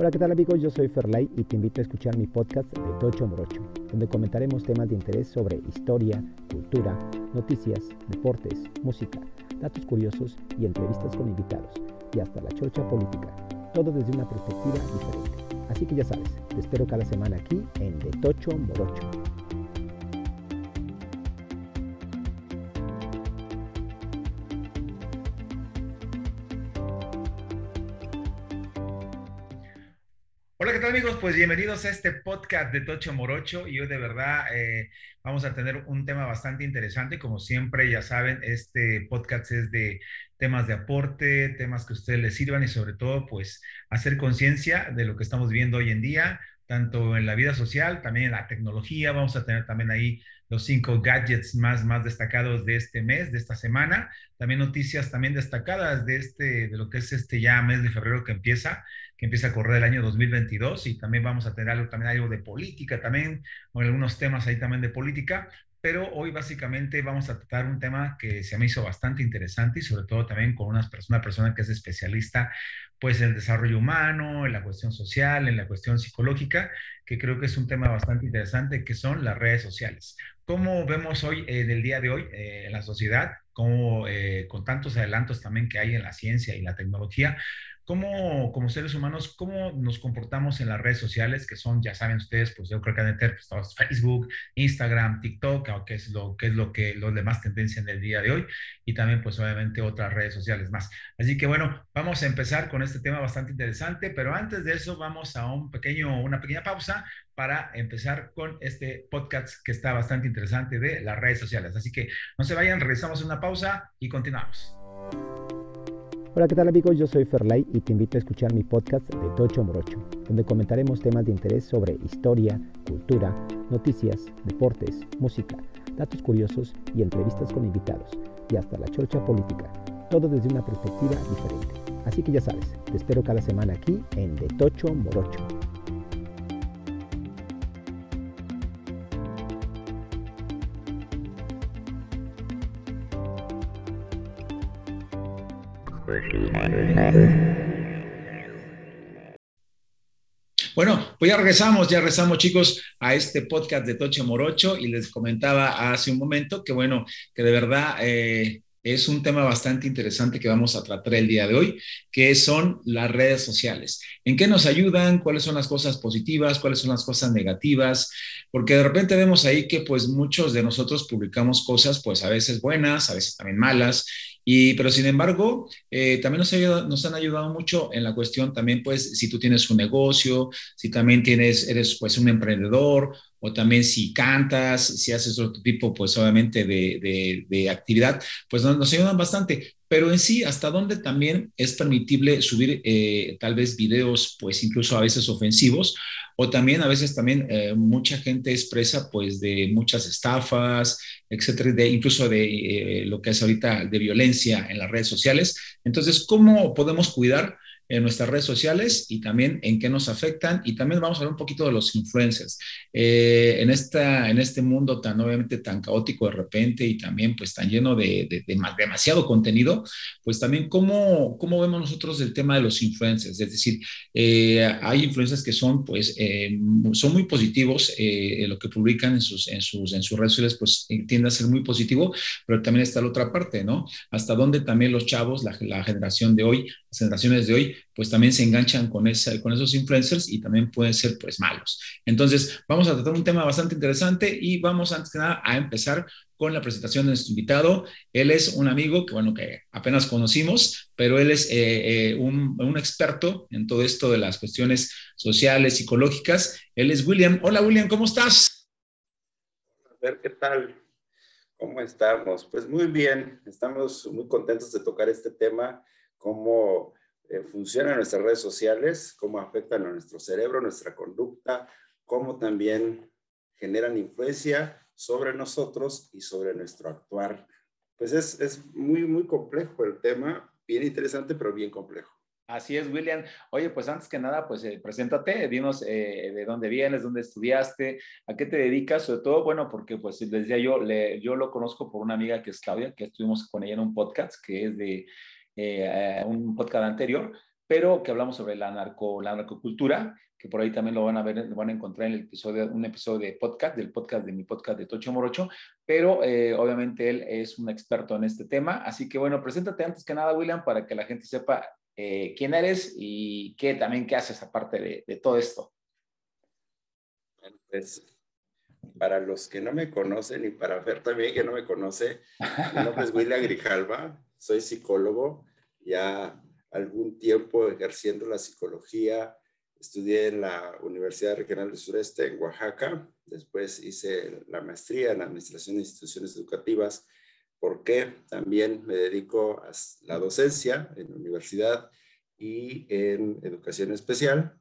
Hola, ¿qué tal amigos? Yo soy Ferlay y te invito a escuchar mi podcast de Tocho Morocho, donde comentaremos temas de interés sobre historia, cultura, noticias, deportes, música, datos curiosos y entrevistas con invitados, y hasta la chorcha política, todo desde una perspectiva diferente. Así que ya sabes, te espero cada semana aquí en De Tocho Morocho. Pues bienvenidos a este podcast de Tocho Morocho y hoy de verdad eh, vamos a tener un tema bastante interesante. Como siempre, ya saben, este podcast es de temas de aporte, temas que a ustedes les sirvan y sobre todo pues hacer conciencia de lo que estamos viendo hoy en día, tanto en la vida social, también en la tecnología. Vamos a tener también ahí los cinco gadgets más, más destacados de este mes, de esta semana. También noticias también destacadas de, este, de lo que es este ya mes de febrero que empieza, que empieza a correr el año 2022 y también vamos a tener algo, también algo de política también, o algunos temas ahí también de política, pero hoy básicamente vamos a tratar un tema que se me hizo bastante interesante y sobre todo también con una persona, una persona que es especialista pues en el desarrollo humano, en la cuestión social, en la cuestión psicológica, que creo que es un tema bastante interesante, que son las redes sociales. ¿Cómo vemos hoy, en el día de hoy, eh, en la sociedad, cómo, eh, con tantos adelantos también que hay en la ciencia y la tecnología, cómo como seres humanos, cómo nos comportamos en las redes sociales, que son, ya saben ustedes, pues yo creo que han de tener pues, Facebook, Instagram, TikTok, que es lo que es lo que lo de más tendencia en el día de hoy, y también pues obviamente otras redes sociales más. Así que bueno, vamos a empezar con este tema bastante interesante, pero antes de eso vamos a un pequeño, una pequeña pausa para empezar con este podcast que está bastante interesante de las redes sociales. Así que no se vayan, regresamos una pausa y continuamos. Hola, ¿qué tal amigos? Yo soy Ferlay y te invito a escuchar mi podcast de Tocho Morocho, donde comentaremos temas de interés sobre historia, cultura, noticias, deportes, música, datos curiosos y entrevistas con invitados, y hasta la chorcha política, todo desde una perspectiva diferente. Así que ya sabes, te espero cada semana aquí en De Tocho Morocho. Bueno, pues ya regresamos, ya regresamos chicos a este podcast de Toche Morocho y les comentaba hace un momento que bueno, que de verdad eh, es un tema bastante interesante que vamos a tratar el día de hoy, que son las redes sociales. ¿En qué nos ayudan? ¿Cuáles son las cosas positivas? ¿Cuáles son las cosas negativas? Porque de repente vemos ahí que pues muchos de nosotros publicamos cosas pues a veces buenas, a veces también malas, y, pero sin embargo, eh, también nos, ayuda, nos, han ayudado mucho en la cuestión también, pues, si tú tienes un negocio, si también tienes, eres pues un emprendedor, o también si cantas, si haces otro tipo, pues obviamente de, de, de actividad, pues nos, nos, ayudan bastante. Pero en sí, hasta dónde también es permitible subir eh, tal vez videos, pues incluso a veces ofensivos, o también a veces también eh, mucha gente expresa pues de muchas estafas, etcétera, de, incluso de eh, lo que es ahorita de violencia en las redes sociales. Entonces, ¿cómo podemos cuidar en nuestras redes sociales y también en qué nos afectan. Y también vamos a hablar un poquito de los influencers. Eh, en, esta, en este mundo tan obviamente tan caótico de repente y también pues tan lleno de, de, de demasiado contenido, pues también cómo, cómo vemos nosotros el tema de los influencers. Es decir, eh, hay influencers que son pues eh, son muy positivos, eh, lo que publican en sus, en, sus, en sus redes sociales pues tiende a ser muy positivo, pero también está la otra parte, ¿no? Hasta donde también los chavos, la, la generación de hoy, generaciones de hoy, pues también se enganchan con, esa, con esos influencers y también pueden ser pues malos. Entonces, vamos a tratar un tema bastante interesante y vamos antes que nada a empezar con la presentación de nuestro invitado. Él es un amigo que, bueno, que apenas conocimos, pero él es eh, eh, un, un, experto en todo esto de las cuestiones sociales, psicológicas. Él es William. Hola, William, ¿cómo estás? A ver, ¿qué tal? ¿Cómo estamos? Pues muy bien, estamos muy contentos de tocar este tema, cómo eh, funcionan nuestras redes sociales, cómo afectan a nuestro cerebro, nuestra conducta, cómo también generan influencia sobre nosotros y sobre nuestro actuar. Pues es, es muy, muy complejo el tema, bien interesante, pero bien complejo. Así es, William. Oye, pues antes que nada, pues eh, preséntate, dinos eh, de dónde vienes, dónde estudiaste, a qué te dedicas, sobre todo, bueno, porque pues les decía yo, le, yo lo conozco por una amiga que es Claudia, que estuvimos con ella en un podcast que es de eh, un podcast anterior, pero que hablamos sobre la, narco, la narcocultura, que por ahí también lo van a ver, lo van a encontrar en el episodio, un episodio de podcast, del podcast de mi podcast de Tocho Morocho, pero eh, obviamente él es un experto en este tema, así que bueno, preséntate antes que nada, William, para que la gente sepa eh, quién eres y qué también qué haces aparte de, de todo esto. Pues para los que no me conocen y para ver también que no me conoce, mi nombre es William Grijalva, soy psicólogo, ya algún tiempo ejerciendo la psicología, estudié en la Universidad Regional del Sureste en Oaxaca, después hice la maestría en Administración de Instituciones Educativas, porque también me dedico a la docencia en la universidad y en educación especial,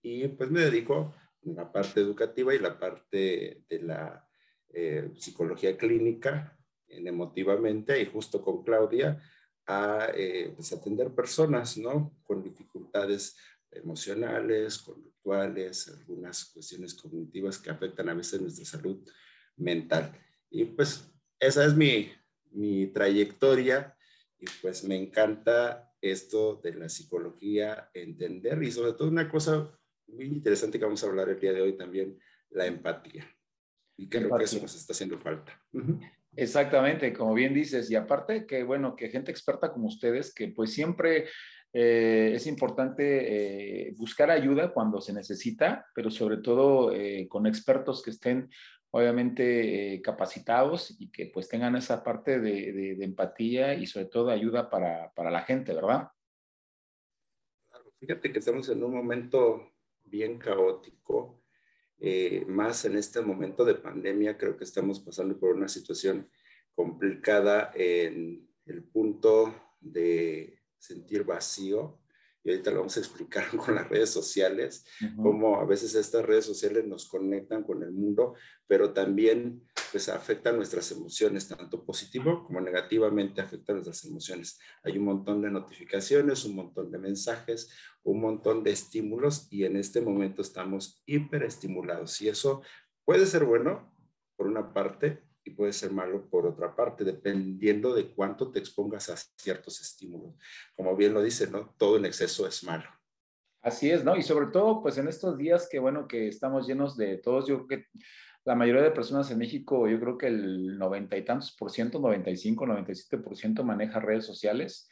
y pues me dedico la parte educativa y la parte de la eh, psicología clínica en emotivamente y justo con Claudia a eh, pues, atender personas ¿no? con dificultades emocionales, conductuales, algunas cuestiones cognitivas que afectan a veces nuestra salud mental. Y pues esa es mi, mi trayectoria y pues me encanta esto de la psicología, entender y sobre todo una cosa muy interesante que vamos a hablar el día de hoy también, la empatía. Y creo que eso nos está haciendo falta. Exactamente, como bien dices, y aparte que, bueno, que gente experta como ustedes, que pues siempre eh, es importante eh, buscar ayuda cuando se necesita, pero sobre todo eh, con expertos que estén obviamente capacitados y que pues tengan esa parte de, empatía y sobre todo ayuda para, para la gente, ¿verdad? Fíjate que estamos en un momento bien caótico, eh, más en este momento de pandemia, creo que estamos pasando por una situación complicada en el punto de sentir vacío, y ahorita lo vamos a explicar con las redes sociales, cómo a veces estas redes sociales nos conectan con el mundo, pero también pues afectan nuestras emociones, tanto positivo como negativamente afectan nuestras emociones. Hay un montón de notificaciones, un montón de mensajes, un montón de estímulos y en este momento estamos hiperestimulados y eso puede ser bueno por una parte, y puede ser malo por otra parte, dependiendo de cuánto te expongas a ciertos estímulos. Como bien lo dice, ¿no? Todo en exceso es malo. Así es, ¿no? Y sobre todo, pues en estos días que, bueno, que estamos llenos de todos, yo creo que la mayoría de personas en México, yo creo que el noventa y tantos por ciento, 95, 97 por ciento maneja redes sociales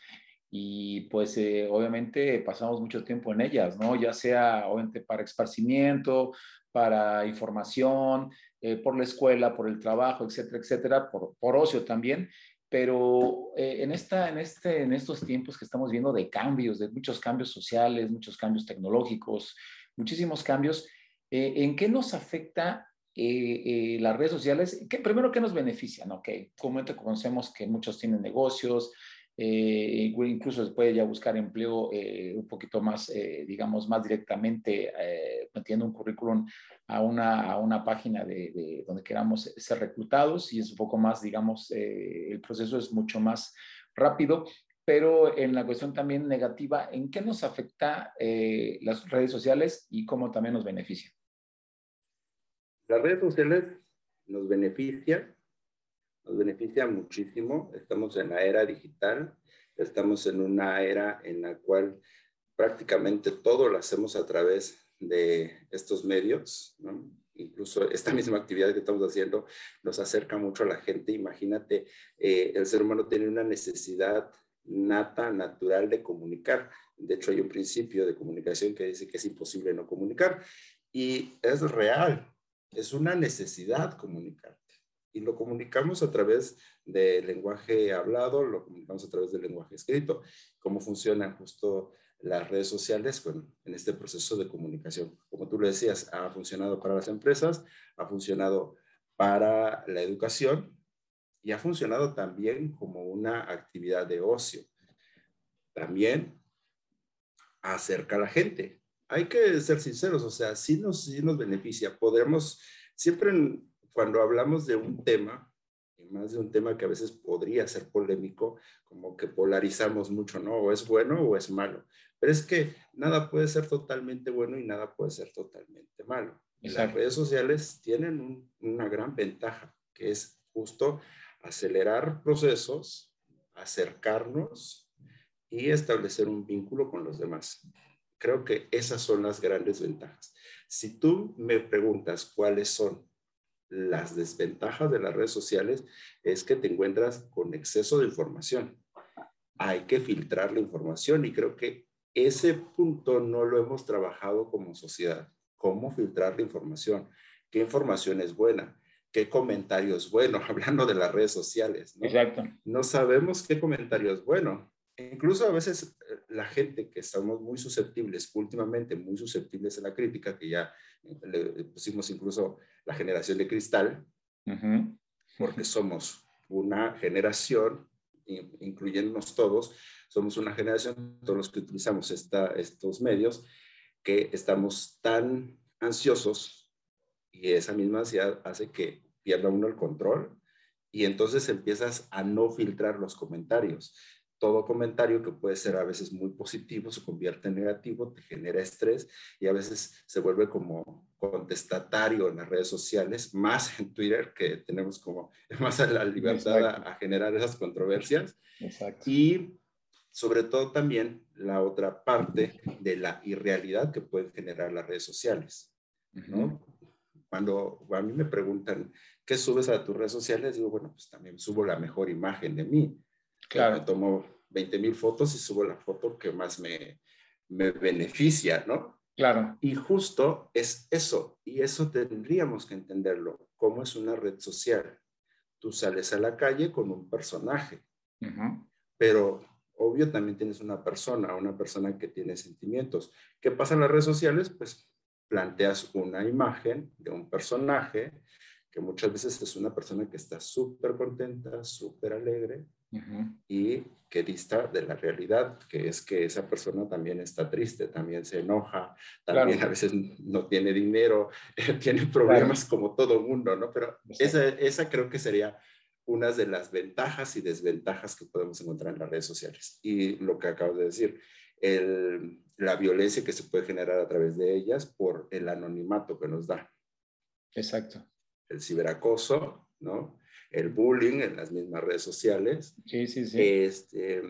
y pues eh, obviamente pasamos mucho tiempo en ellas, ¿no? Ya sea obviamente para esparcimiento, para información, eh, por la escuela, por el trabajo, etcétera, etcétera, por, por ocio también. Pero eh, en, esta, en, este, en estos tiempos que estamos viendo de cambios, de muchos cambios sociales, muchos cambios tecnológicos, muchísimos cambios, eh, ¿en qué nos afecta las redes sociales? ¿Qué, primero, ¿qué nos beneficia? Que comúnmente conocemos que muchos tienen negocios, eh, incluso se puede ya buscar empleo eh, un poquito más, eh, digamos, más directamente, metiendo un currículum a una, a una página de, donde queramos ser reclutados y es un poco más, digamos, el proceso es mucho más rápido, pero en la cuestión también negativa, ¿en qué nos afecta las redes sociales y cómo también nos beneficia? Las redes sociales nos benefician nos beneficia muchísimo. Estamos en la era digital, estamos en una era en la cual prácticamente todo lo hacemos a través de estos medios, Incluso esta misma actividad que estamos haciendo nos acerca mucho a la gente. Imagínate, eh, el ser humano tiene una necesidad nata, natural de comunicar. De hecho, hay un principio de comunicación que dice que es imposible no comunicar. Y es real, es una necesidad comunicar y lo comunicamos a través del lenguaje hablado, lo comunicamos a través del lenguaje escrito. ¿Cómo funcionan justo las redes sociales en este proceso de comunicación? Como tú lo decías, ha funcionado para las empresas, ha funcionado para la educación y ha funcionado también como una actividad de ocio. También acerca a la gente. Hay que ser sinceros, o sea, sí nos, sí nos beneficia. Podemos, siempre cuando hablamos de un tema, y más de un tema que a veces podría ser polémico, como que polarizamos mucho, ¿no? O es bueno o es malo. Pero es que nada puede ser totalmente bueno y nada puede ser totalmente malo. Las redes sociales tienen una gran ventaja, que es justo acelerar procesos, acercarnos y establecer un vínculo con los demás. Creo que esas son las grandes ventajas. Si tú me preguntas cuáles son las desventajas de las redes sociales, es que te encuentras con exceso de información. Hay que filtrar la información y creo que ese punto no lo hemos trabajado como sociedad. ¿Cómo filtrar la información? ¿Qué información es buena? ¿Qué comentario es bueno? Hablando de las redes sociales. ¿no? Exacto. No sabemos qué comentario es bueno. Incluso a veces eh, la gente que estamos muy susceptibles, últimamente muy susceptibles a la crítica, que ya le pusimos incluso la generación de cristal, porque somos una generación, incluyéndonos todos, somos una generación, todos los que utilizamos esta, estos medios, que estamos tan ansiosos y esa misma ansiedad hace que pierda uno el control y entonces empiezas a no filtrar los comentarios todo comentario que puede ser a veces muy positivo se convierte en negativo, te genera estrés y a veces se vuelve como contestatario en las redes sociales, más en Twitter, que tenemos como más a la libertad a, generar esas controversias. Exacto. Y sobre todo también la otra parte de la irrealidad que pueden generar las redes sociales. ¿no? Cuando a mí me preguntan, ¿qué subes a tus redes sociales? Digo, bueno, pues también subo la mejor imagen de mí Claro. Me tomo 20 mil fotos y subo la foto que más me, me beneficia, ¿no? Claro. Y justo es eso, y eso tendríamos que entenderlo, cómo es una red social. Tú sales a la calle con un personaje, pero obvio también tienes una persona, una persona que tiene sentimientos. ¿Qué pasa en las redes sociales? Pues planteas una imagen de un personaje que muchas veces es una persona que está súper contenta, súper alegre, y que dista de la realidad, que es que esa persona también está triste, también se enoja, también a veces no tiene dinero, tiene problemas como todo mundo, ¿no? Pero esa, esa creo que sería una de las ventajas y desventajas que podemos encontrar en las redes sociales. Y lo que acabo de decir, el, la violencia que se puede generar a través de ellas por el anonimato que nos da. Exacto. El ciberacoso, ¿no? El bullying en las mismas redes sociales. Sí, sí, sí. Este,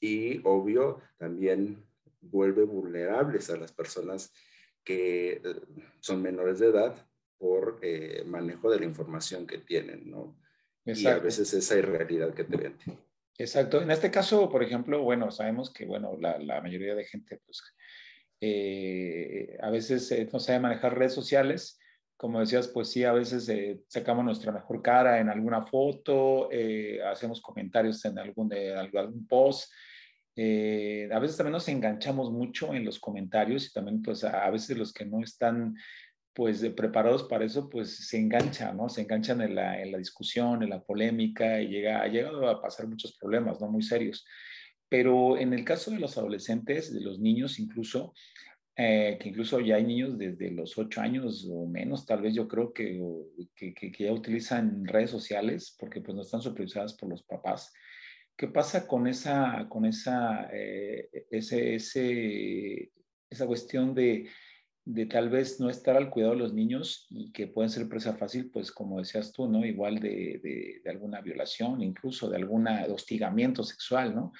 y obvio, también vuelve vulnerables a las personas que eh, son menores de edad por eh, manejo de la información que tienen, ¿no? Y a veces esa irrealidad que te venden. Exacto. En este caso, por ejemplo, bueno, sabemos que, bueno, la, la mayoría de gente, pues, eh, a veces no sabe manejar redes sociales como decías, pues sí, a veces eh, sacamos nuestra mejor cara en alguna foto, eh, hacemos comentarios en algún, de, algún post. Eh, a veces también nos enganchamos mucho en los comentarios y también pues a, veces los que no están pues preparados para eso pues se enganchan, ¿no? Se enganchan en la, en la discusión, en la polémica y llega, ha llegado a pasar muchos problemas, ¿no? Muy serios. Pero en el caso de los adolescentes, de los niños incluso, eh, que incluso ya hay niños desde los ocho años o menos, tal vez yo creo que, que, que, ya utilizan redes sociales porque pues no están supervisadas por los papás. ¿Qué pasa con esa, con esa, eh, ese, ese, esa cuestión de, de tal vez no estar al cuidado de los niños y que pueden ser presa fácil, pues como decías tú, ¿no? Igual de, de, de alguna violación, incluso de algún hostigamiento sexual, ¿no?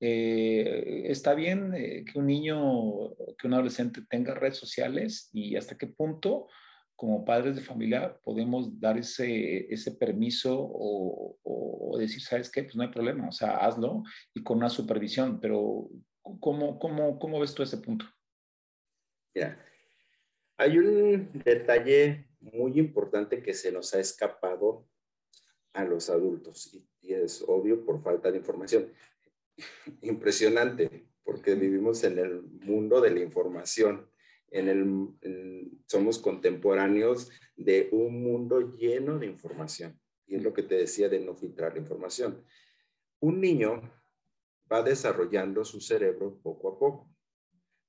Eh, está bien eh, que un niño, que un adolescente tenga redes sociales y hasta qué punto como padres de familia podemos dar ese, ese permiso o, decir, ¿sabes qué? Pues no hay problema, o sea, hazlo y con una supervisión, pero ¿cómo, cómo, cómo ves tú ese punto? Mira, hay un detalle muy importante que se nos ha escapado a los adultos y es obvio por falta de información impresionante, porque vivimos en el mundo de la información. En el, somos contemporáneos de un mundo lleno de información. Y es lo que te decía de no filtrar la información. Un niño va desarrollando su cerebro poco a poco.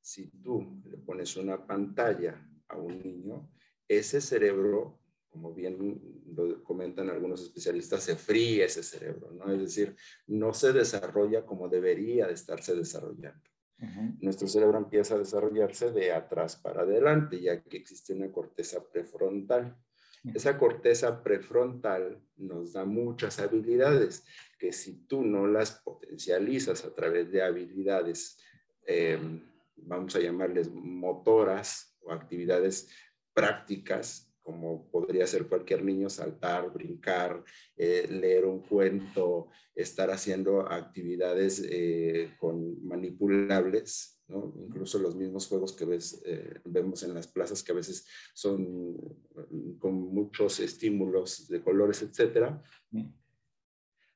Si tú le pones una pantalla a un niño, ese cerebro como bien lo comentan algunos especialistas, se fríe ese cerebro, ¿no? Es decir, no se desarrolla como debería de estarse desarrollando. Nuestro cerebro empieza a desarrollarse de atrás para adelante, ya que existe una corteza prefrontal. Esa corteza prefrontal nos da muchas habilidades que si tú no las potencializas a través de habilidades, em, vamos a llamarles motoras o actividades prácticas, como podría ser cualquier niño, saltar, brincar, eh, leer un cuento, estar haciendo actividades eh, con manipulables, ¿no? incluso los mismos juegos que ves, eh, vemos en las plazas que a veces son mm, con muchos estímulos de colores, etcétera.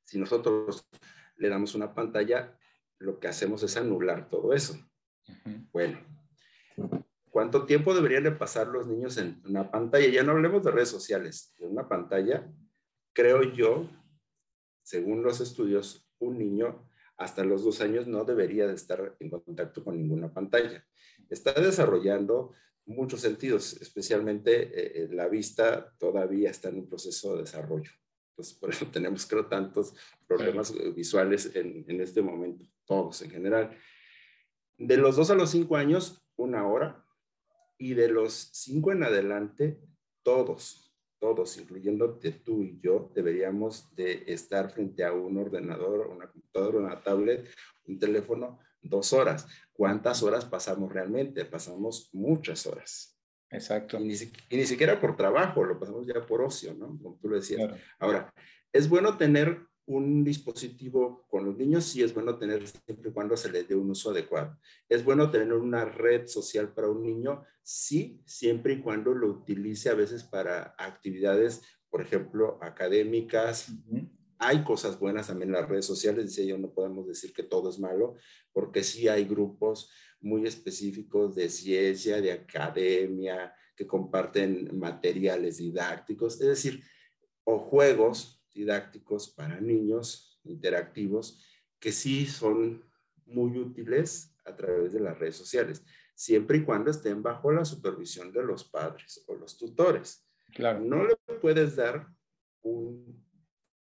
Si nosotros le damos una pantalla, lo que hacemos es anular todo eso. Bueno, ¿Cuánto tiempo deberían de pasar los niños en una pantalla? Ya no hablemos de redes sociales, en una pantalla, creo yo, según los estudios, un niño hasta los dos años no debería de estar en contacto con ninguna pantalla. Está desarrollando muchos sentidos, especialmente eh, la vista todavía está en un proceso de desarrollo. Entonces, por eso tenemos, creo, tantos problemas visuales en, en este momento, todos en general. De los dos a los cinco años, una hora, y de los cinco en adelante, todos, todos, incluyéndote tú y yo, deberíamos de estar frente a un ordenador, una computadora, una tablet, un teléfono, dos horas. ¿Cuántas horas pasamos realmente? Pasamos muchas horas. Exacto. Y ni, siquiera por trabajo, lo pasamos ya por ocio, ¿no? Como tú lo decías. Ahora, es bueno tener un dispositivo con los niños sí es bueno tener siempre y cuando se les dé un uso adecuado. Es bueno tener una red social para un niño, sí, siempre y cuando lo utilice a veces para actividades, por ejemplo, académicas. Hay cosas buenas también en las redes sociales, dice yo, no podemos decir que todo es malo, porque sí hay grupos muy específicos de ciencia, de academia, que comparten materiales didácticos, es decir, o juegos didácticos para niños interactivos que sí son muy útiles a través de las redes sociales, siempre y cuando estén bajo la supervisión de los padres o los tutores. Claro. No le puedes dar un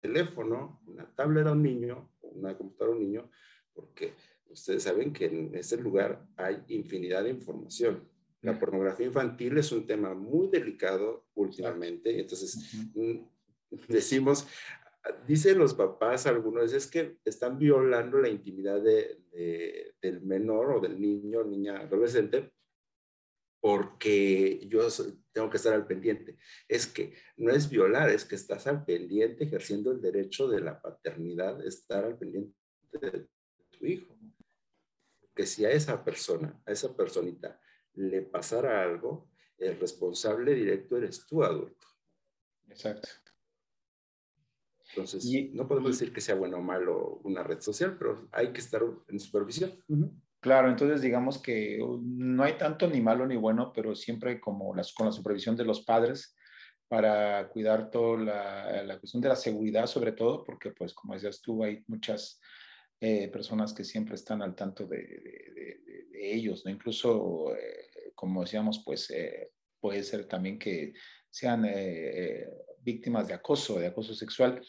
teléfono, una tablet a un niño, una computadora a un niño, porque ustedes saben que en ese lugar hay infinidad de información. La pornografía infantil es un tema muy delicado últimamente, entonces decimos, dicen los papás algunos, es que están violando la intimidad de, del menor o del niño, niña, adolescente, porque yo tengo que estar al pendiente. Es que no es violar, es que estás al pendiente ejerciendo el derecho de la paternidad, estar al pendiente de tu hijo. Que si a esa persona, a esa personita, le pasara algo, el responsable directo eres tú, adulto. Exacto. Entonces, no podemos decir que sea bueno o malo una red social, pero hay que estar en supervisión. Claro, entonces digamos que uh, no hay tanto ni malo ni bueno, pero siempre como las, con la supervisión de los padres para cuidar toda la, la, cuestión de la seguridad sobre todo, porque pues como decías tú, hay muchas eh, personas que siempre están al tanto de, de, de, ellos, ¿no? Incluso, eh, como decíamos, pues eh, puede ser también que sean víctimas de acoso, de acoso sexual.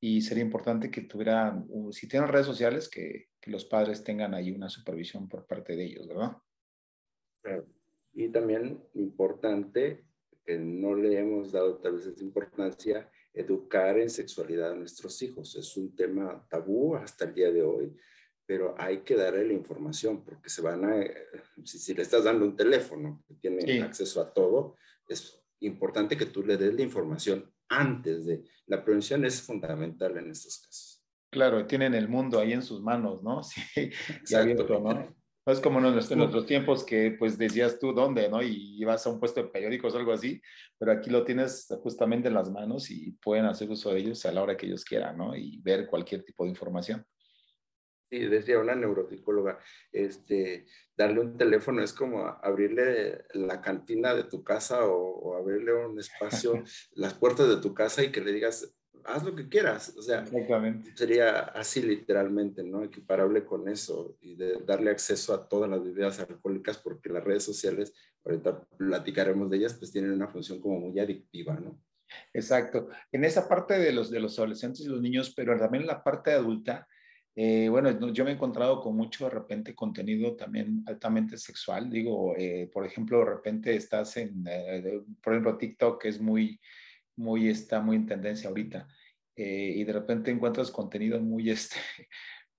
Y sería importante que tuvieran, si tienen redes sociales, que, que los padres tengan ahí una supervisión por parte de ellos, ¿verdad? Y también importante, que no le hemos dado tal vez esa importancia, educar en sexualidad a nuestros hijos. Es un tema tabú hasta el día de hoy, pero hay que darle la información porque se van a, si, si le estás dando un teléfono que tiene acceso a todo, es importante que tú le des la información antes de. La prevención es fundamental en estos casos. Claro, tienen el mundo ahí en sus manos, ¿no? Sí, Exacto. ¿no? No es como en nuestros, tiempos que pues decías tú dónde, ¿no? Y ibas a un puesto de periódicos o algo así, pero aquí lo tienes justamente en las manos y pueden hacer uso de ellos a la hora que ellos quieran, ¿no? Y ver cualquier tipo de información. Sí, decía una neuropsicóloga, este, darle un teléfono es como abrirle la cantina de tu casa o, abrirle un espacio, las puertas de tu casa y que le digas, haz lo que quieras. O sea, sería así literalmente, ¿no? Equiparable con eso y de darle acceso a todas las bebidas alcohólicas porque las redes sociales, ahorita platicaremos de ellas, pues tienen una función como muy adictiva, ¿no? Exacto. En esa parte de los, de los adolescentes y los niños, pero también en la parte adulta, eh, bueno, yo me he encontrado con mucho de repente contenido también altamente sexual. Digo, eh, por ejemplo, de repente estás en, eh, por ejemplo, TikTok es muy, muy, está muy en tendencia ahorita. Eh, y de repente encuentras contenido muy, este,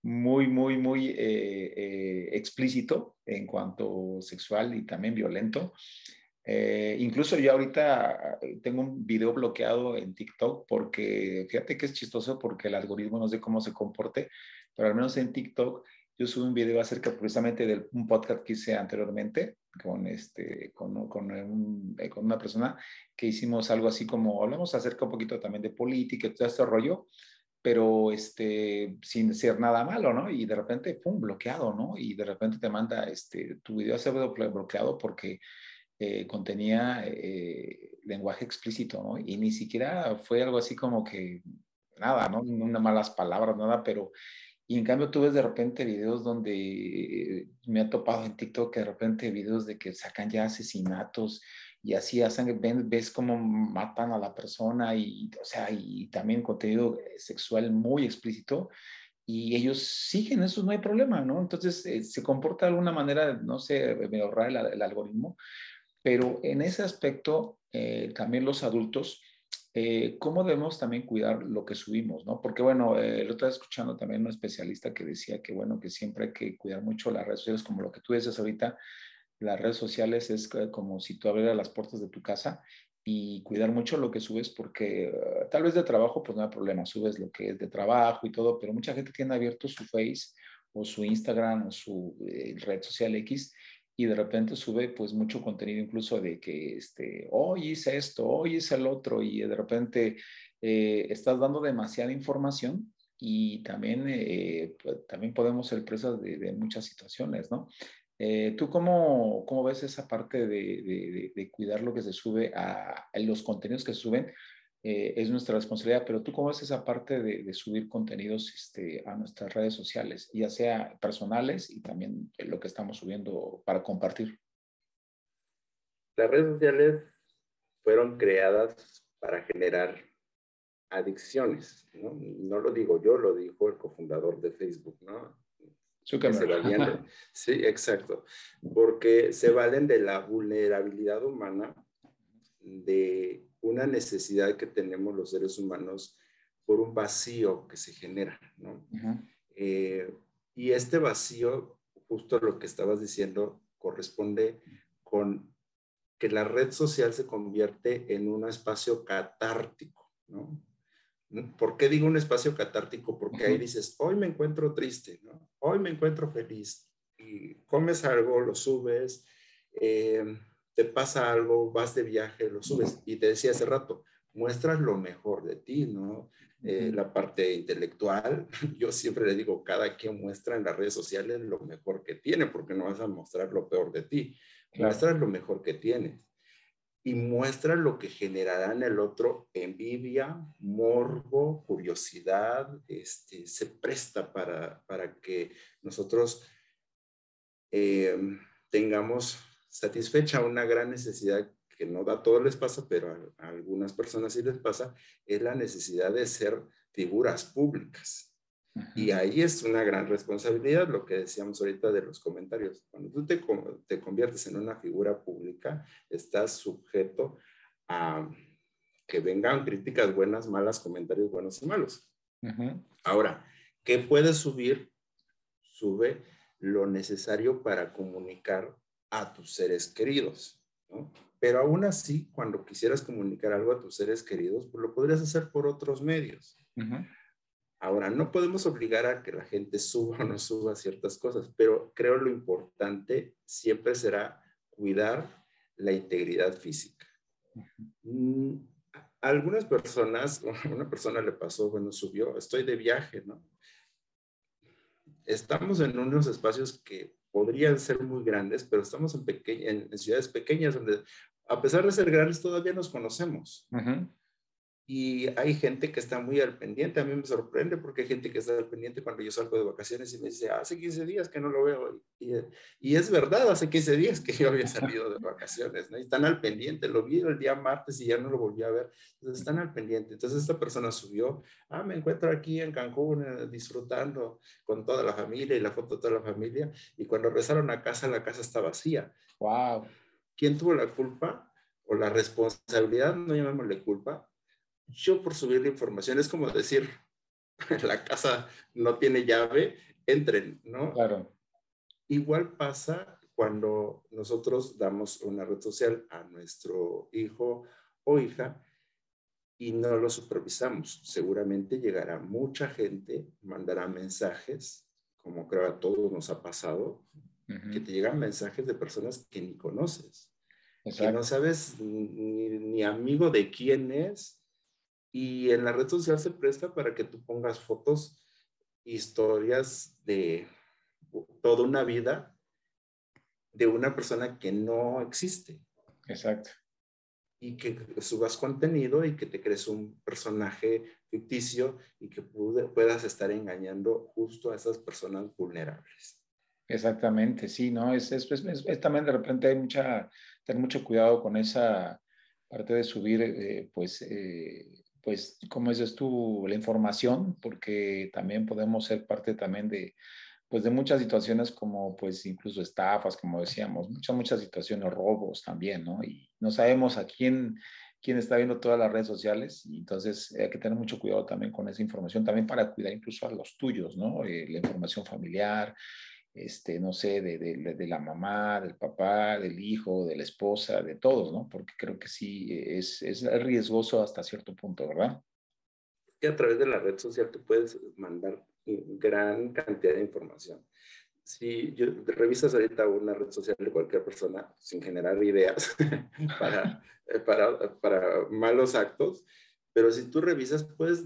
muy, muy, muy eh, eh, explícito en cuanto sexual y también violento. incluso yo ahorita tengo un video bloqueado en TikTok porque fíjate que es chistoso porque el algoritmo no sé cómo se comporte, pero al menos en TikTok yo subí un video acerca precisamente de un podcast que hice anteriormente con, este, con, con, con, una persona que hicimos algo así como, hablamos acerca un poquito también de política y todo este rollo, pero este, sin ser nada malo, ¿no? Y de repente, pum, bloqueado, ¿no? Y de repente te manda, este, tu video se bloqueado porque eh, contenía eh, lenguaje explícito, ¿no? Y ni siquiera fue algo así como que nada, ¿no? Una malas palabras, nada, pero y en cambio tú ves de repente videos donde me ha topado en TikTok que de repente videos de que sacan ya asesinatos y así hacen, ves cómo matan a la persona y, o sea, y también contenido sexual muy explícito y ellos siguen, eso no hay problema, ¿no? Entonces eh, se comporta de alguna manera, no sé, me ahorra el, algoritmo, pero en ese aspecto eh, también los adultos eh, cómo debemos también cuidar lo que subimos, ¿no? Porque, bueno, eh, lo estaba escuchando también un especialista que decía que, bueno, que siempre hay que cuidar mucho las redes sociales, como lo que tú dices ahorita, las redes sociales es como si tú abrieras las puertas de tu casa y cuidar mucho lo que subes porque eh, tal vez de trabajo pues no hay problema, subes lo que es de trabajo y todo, pero mucha gente tiene abierto su Face o su Instagram o su red social X y de repente sube pues mucho contenido incluso de que este, hoy hice esto, hoy hice el otro y de repente eh, estás dando demasiada información y también, eh, pues, también podemos ser presas de, muchas situaciones, ¿no? Eh, ¿Tú cómo, cómo, ves esa parte de, cuidar lo que se sube a, a los contenidos que se suben? Eh, es nuestra responsabilidad, pero tú cómo ves esa parte de, subir contenidos este, a nuestras redes sociales, ya sea personales y también lo que estamos subiendo para compartir. Las redes sociales fueron creadas para generar adicciones, ¿no? No lo digo yo, lo dijo el cofundador de Facebook, ¿no? sí, exacto, porque se valen de la vulnerabilidad humana de una necesidad que tenemos los seres humanos por un vacío que se genera, ¿no? Eh, y este vacío, justo lo que estabas diciendo, corresponde con que la red social se convierte en un espacio catártico, ¿no? ¿Por qué digo un espacio catártico? Porque ahí dices, hoy me encuentro triste, ¿no? Hoy me encuentro feliz. Y comes algo, lo subes, eh, te pasa algo, vas de viaje, lo subes. Y te decía hace rato, muestras lo mejor de ti, ¿no? Eh, la parte intelectual, yo siempre le digo, cada quien muestra en las redes sociales lo mejor que tiene, porque no vas a mostrar lo peor de ti. Muestras lo mejor que tienes. Y muestra lo que generará en el otro envidia, morbo, curiosidad, este, se presta para, para que nosotros eh, tengamos satisfecha una gran necesidad que no a todos les pasa, pero a, algunas personas sí les pasa, es la necesidad de ser figuras públicas. Y ahí es una gran responsabilidad, lo que decíamos ahorita de los comentarios. Cuando tú te, te conviertes en una figura pública, estás sujeto a que vengan críticas buenas, malas, comentarios buenos y malos. Ahora, ¿qué puedes subir? Sube lo necesario para comunicar a tus seres queridos, ¿no? Pero aún así, cuando quisieras comunicar algo a tus seres queridos, pues lo podrías hacer por otros medios. Ahora, no podemos obligar a que la gente suba o no suba ciertas cosas, pero creo lo importante siempre será cuidar la integridad física. Mm, algunas personas, una persona le pasó, bueno, subió, estoy de viaje, ¿no? Estamos en unos espacios que podrían ser muy grandes, pero estamos en, en, ciudades pequeñas donde, a pesar de ser grandes, todavía nos conocemos. Y hay gente que está muy al pendiente. A mí me sorprende porque hay gente que está al pendiente cuando yo salgo de vacaciones y me dice, hace 15 días que no lo veo. Y, y es verdad, hace 15 días que yo había salido de vacaciones, ¿no? Y están al pendiente. Lo vi el día martes y ya no lo volví a ver. Entonces están al pendiente. Entonces esta persona subió, ah, me encuentro aquí en Cancún eh, disfrutando con toda la familia y la foto de toda la familia. Y cuando regresaron a casa, la casa está vacía. ¡Wow! ¿Quién tuvo la culpa o la responsabilidad? No llamémosle culpa yo por subir la información es como decir, la casa no tiene llave, entren, ¿no? Claro. Igual pasa cuando nosotros damos una red social a nuestro hijo o hija y no lo supervisamos. Seguramente llegará mucha gente, mandará mensajes, como creo a todos nos ha pasado, que te llegan mensajes de personas que ni conoces, que no sabes ni, ni, amigo de quién es, y en la red social se presta para que tú pongas fotos, historias de toda una vida de una persona que no existe. Exacto. Y que subas contenido y que te crees un personaje ficticio y que puedas estar engañando justo a esas personas vulnerables. Exactamente, sí, ¿no? Es, es, es, también de repente hay mucha, tener mucho cuidado con esa parte de subir, eh, pues, eh, pues, como dices tú, la información, porque también podemos ser parte también de, pues, de muchas situaciones como, pues, incluso estafas, como decíamos, muchas, muchas situaciones, robos también, ¿no? Y no sabemos a quién, quién está viendo todas las redes sociales, entonces hay que tener mucho cuidado también con esa información, también para cuidar incluso a los tuyos, ¿no? Eh, la información familiar, este, no sé, de, de, de, la mamá, del papá, del hijo, de la esposa, de todos, ¿no? Porque creo que sí es, es riesgoso hasta cierto punto, ¿verdad? Que a través de la red social te puedes mandar gran cantidad de información. Si yo, revisas ahorita una red social de cualquier persona sin generar ideas para, para, para malos actos, pero si tú revisas, puedes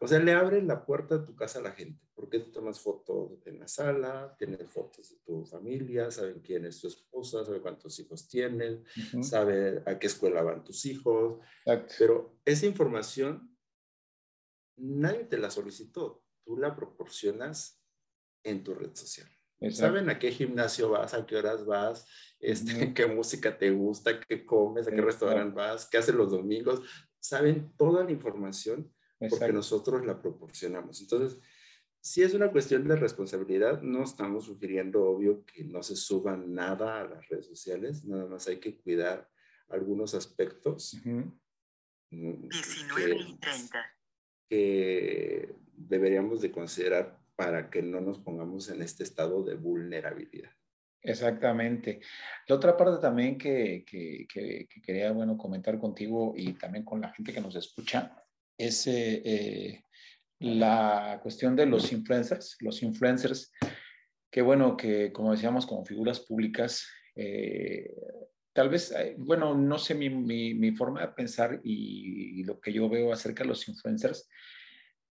o sea, le abres la puerta de tu casa a la gente, porque tú tomas fotos en la sala, tienes fotos de tu familia, saben quién es tu esposa, saben cuántos hijos tienes, saben a qué escuela van tus hijos, pero esa información nadie te la solicitó, tú la proporcionas en tu red social. Saben a qué gimnasio vas, a qué horas vas, este, qué música te gusta, qué comes, a qué restaurante vas, qué haces los domingos. Saben toda la información porque nosotros la proporcionamos. Entonces, si es una cuestión de responsabilidad, no estamos sugiriendo, obvio, que no se suba nada a las redes sociales, nada más hay que cuidar algunos aspectos. 19 y 30. Que deberíamos de considerar para que no nos pongamos en este estado de vulnerabilidad. Exactamente. La otra parte también que, que, que, quería, bueno, comentar contigo y también con la gente que nos escucha es eh, eh, la cuestión de los influencers. Los influencers, que bueno, que como decíamos, como figuras públicas, eh, tal vez, bueno, no sé mi, mi, forma de pensar y, lo que yo veo acerca de los influencers,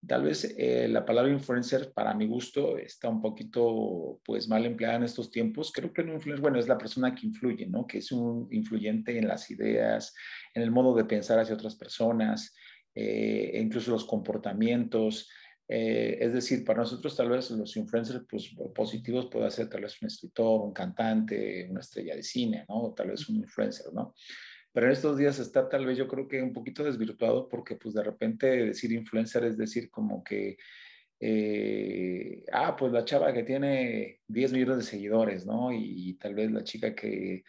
tal vez la palabra influencer para mi gusto está un poquito pues mal empleada en estos tiempos. Creo que un influencer, bueno, es la persona que influye, ¿no? Que es un influyente en las ideas, en el modo de pensar hacia otras personas, eh, incluso los comportamientos. Eh, es decir, para nosotros tal vez los influencers pues, positivos puede ser tal vez un escritor, un cantante, una estrella de cine, ¿no? tal vez un influencer, ¿no? Pero en estos días está tal vez yo creo que un poquito desvirtuado porque pues de repente decir influencer es decir como que, eh, ah, pues la chava que tiene 10 millones de seguidores, ¿no? Y, tal vez la chica que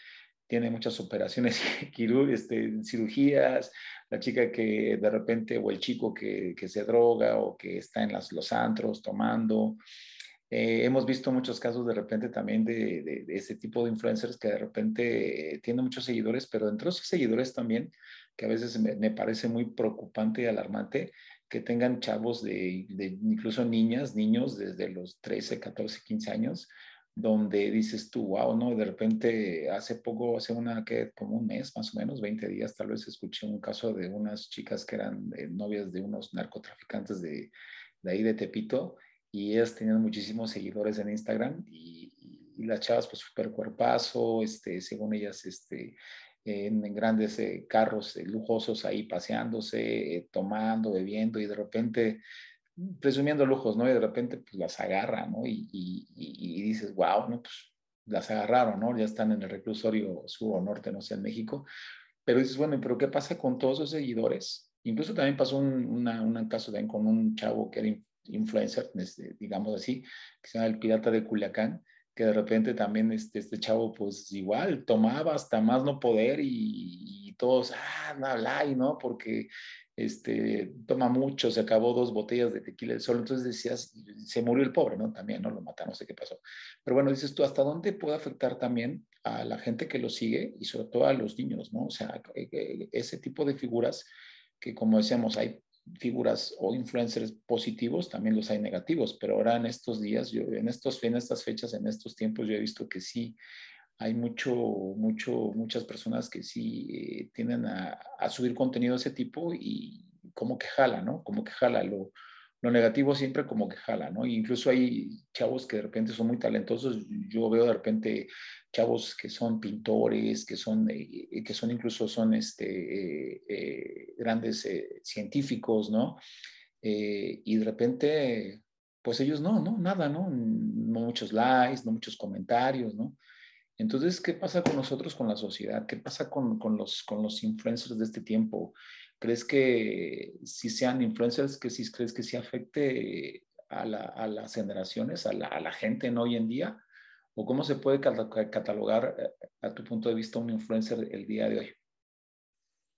tiene muchas operaciones este, cirugías, la chica que de repente, o el chico que, que se droga o que está en los antros tomando. Eh, hemos visto muchos casos de repente también de, de, ese tipo de influencers que de repente tienen muchos seguidores, pero dentro de esos seguidores también, que a veces me, parece muy preocupante y alarmante, que tengan chavos de, de, incluso niñas, niños desde los 13, 14, 15 años, donde dices tú, wow, ¿no? De repente, hace poco, hace una, que como un mes más o menos, 20 días, tal vez escuché un caso de unas chicas que eran eh, novias de unos narcotraficantes de, de, ahí de Tepito y ellas tenían muchísimos seguidores en Instagram y, las chavas pues súper cuerpazo, este, según ellas, este, en, grandes eh, carros eh, lujosos ahí paseándose, tomando, bebiendo y de repente presumiendo lujos, ¿no? Y de repente pues las agarra, ¿no? Y, y, dices, wow, ¿no? Pues las agarraron, ¿no? Ya están en el reclusorio sur o norte, no sé, en México. Pero dices, bueno, pero ¿qué pasa con todos esos seguidores? Incluso también pasó un, una, caso también con un chavo que era influencer, este, digamos así, que se llama el Pirata de Culiacán, que de repente también este, este chavo, pues igual tomaba hasta más no poder y, todos, ah, no, y ¿no? Porque este, toma mucho, se acabó dos botellas de tequila del sol, entonces decías, se murió el pobre, ¿no? También, ¿no? Lo mataron, no sé qué pasó. Pero bueno, dices tú, ¿hasta dónde puede afectar también a la gente que lo sigue y sobre todo a los niños, ¿no? O sea, eh, eh, ese tipo de figuras que como decíamos, hay figuras o influencers positivos, también los hay negativos, pero ahora en estos días, yo, en, estas fechas, en estos tiempos, yo he visto que sí hay mucho, mucho, muchas personas que sí eh, tienden a, subir contenido de ese tipo y como que jala, ¿no? Como que jala lo, lo negativo siempre como que jala, ¿no? incluso hay chavos que de repente son muy talentosos. Yo veo de repente chavos que son pintores, que son, eh, que son incluso son este, eh, eh, grandes científicos, ¿no? y de repente, pues ellos no, ¿no? Nada, ¿no? No muchos likes, no muchos comentarios, ¿no? Entonces, ¿qué pasa con nosotros, con la sociedad? ¿Qué pasa con, con, los, con los influencers de este tiempo? ¿Crees que si sean influencers, que si crees que sí afecte a, las generaciones, a la, gente en hoy en día? ¿O cómo se puede catalogar eh, a tu punto de vista un influencer el día de hoy?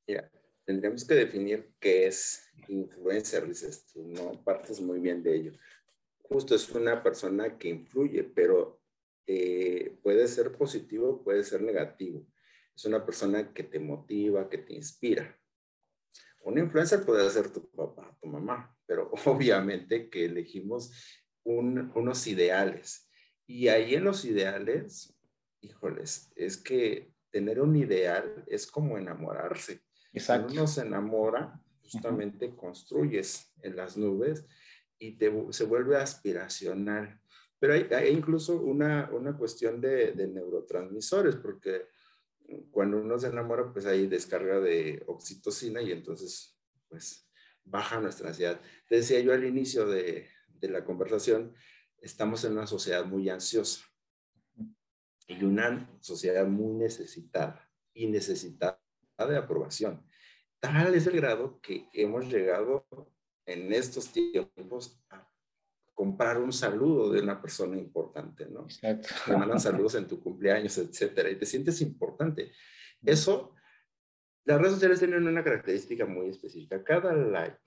Ya, tendríamos que definir qué es influencer, dices tú, ¿no? Partes muy bien de ello. Justo es una persona que influye, pero eh, puede ser positivo, puede ser negativo. Es una persona que te motiva, que te inspira. Un influencer puede ser tu papá, tu mamá, pero obviamente que elegimos unos ideales. Y ahí en los ideales, híjoles, es que tener un ideal es como enamorarse. Exacto. Cuando uno se enamora, justamente construyes en las nubes y te, se vuelve aspiracional. Pero hay, incluso una, una cuestión de, de neurotransmisores, porque cuando uno se enamora, pues hay descarga de oxitocina y entonces, pues, baja nuestra ansiedad. Te decía yo al inicio de, de la conversación, estamos en una sociedad muy ansiosa y una sociedad muy necesitada y necesitada de aprobación. Tal es el grado que hemos llegado en estos tiempos a comprar un saludo de una persona importante, ¿no? Exacto. Te mandan saludos en tu cumpleaños, etcétera, y te sientes importante. Eso, las redes sociales tienen una característica muy específica. Cada like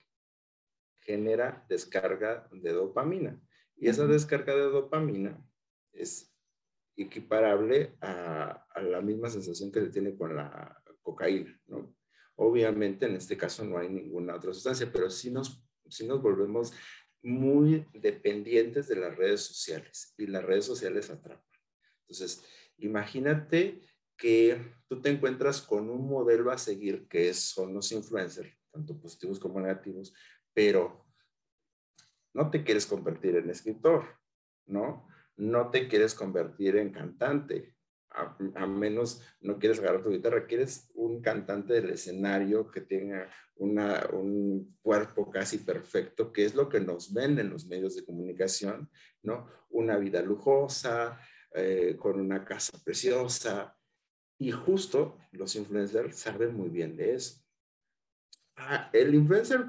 genera descarga de dopamina. Y esa descarga de dopamina es equiparable a, a, la misma sensación que se tiene con la cocaína, ¿no? Obviamente en este caso no hay ninguna otra sustancia, pero sí nos, sí nos volvemos muy dependientes de las redes sociales y las redes sociales atrapan. Entonces, imagínate que tú te encuentras con un modelo a seguir que son los influencers, tanto positivos como negativos, pero no te quieres convertir en escritor, ¿no? No te quieres convertir en cantante, a, menos no quieres agarrar tu guitarra, quieres un cantante del escenario que tenga un cuerpo casi perfecto, que es lo que nos venden los medios de comunicación, ¿no? Una vida lujosa, eh, con una casa preciosa. Y justo los influencers saben muy bien de eso. Ah, el influencer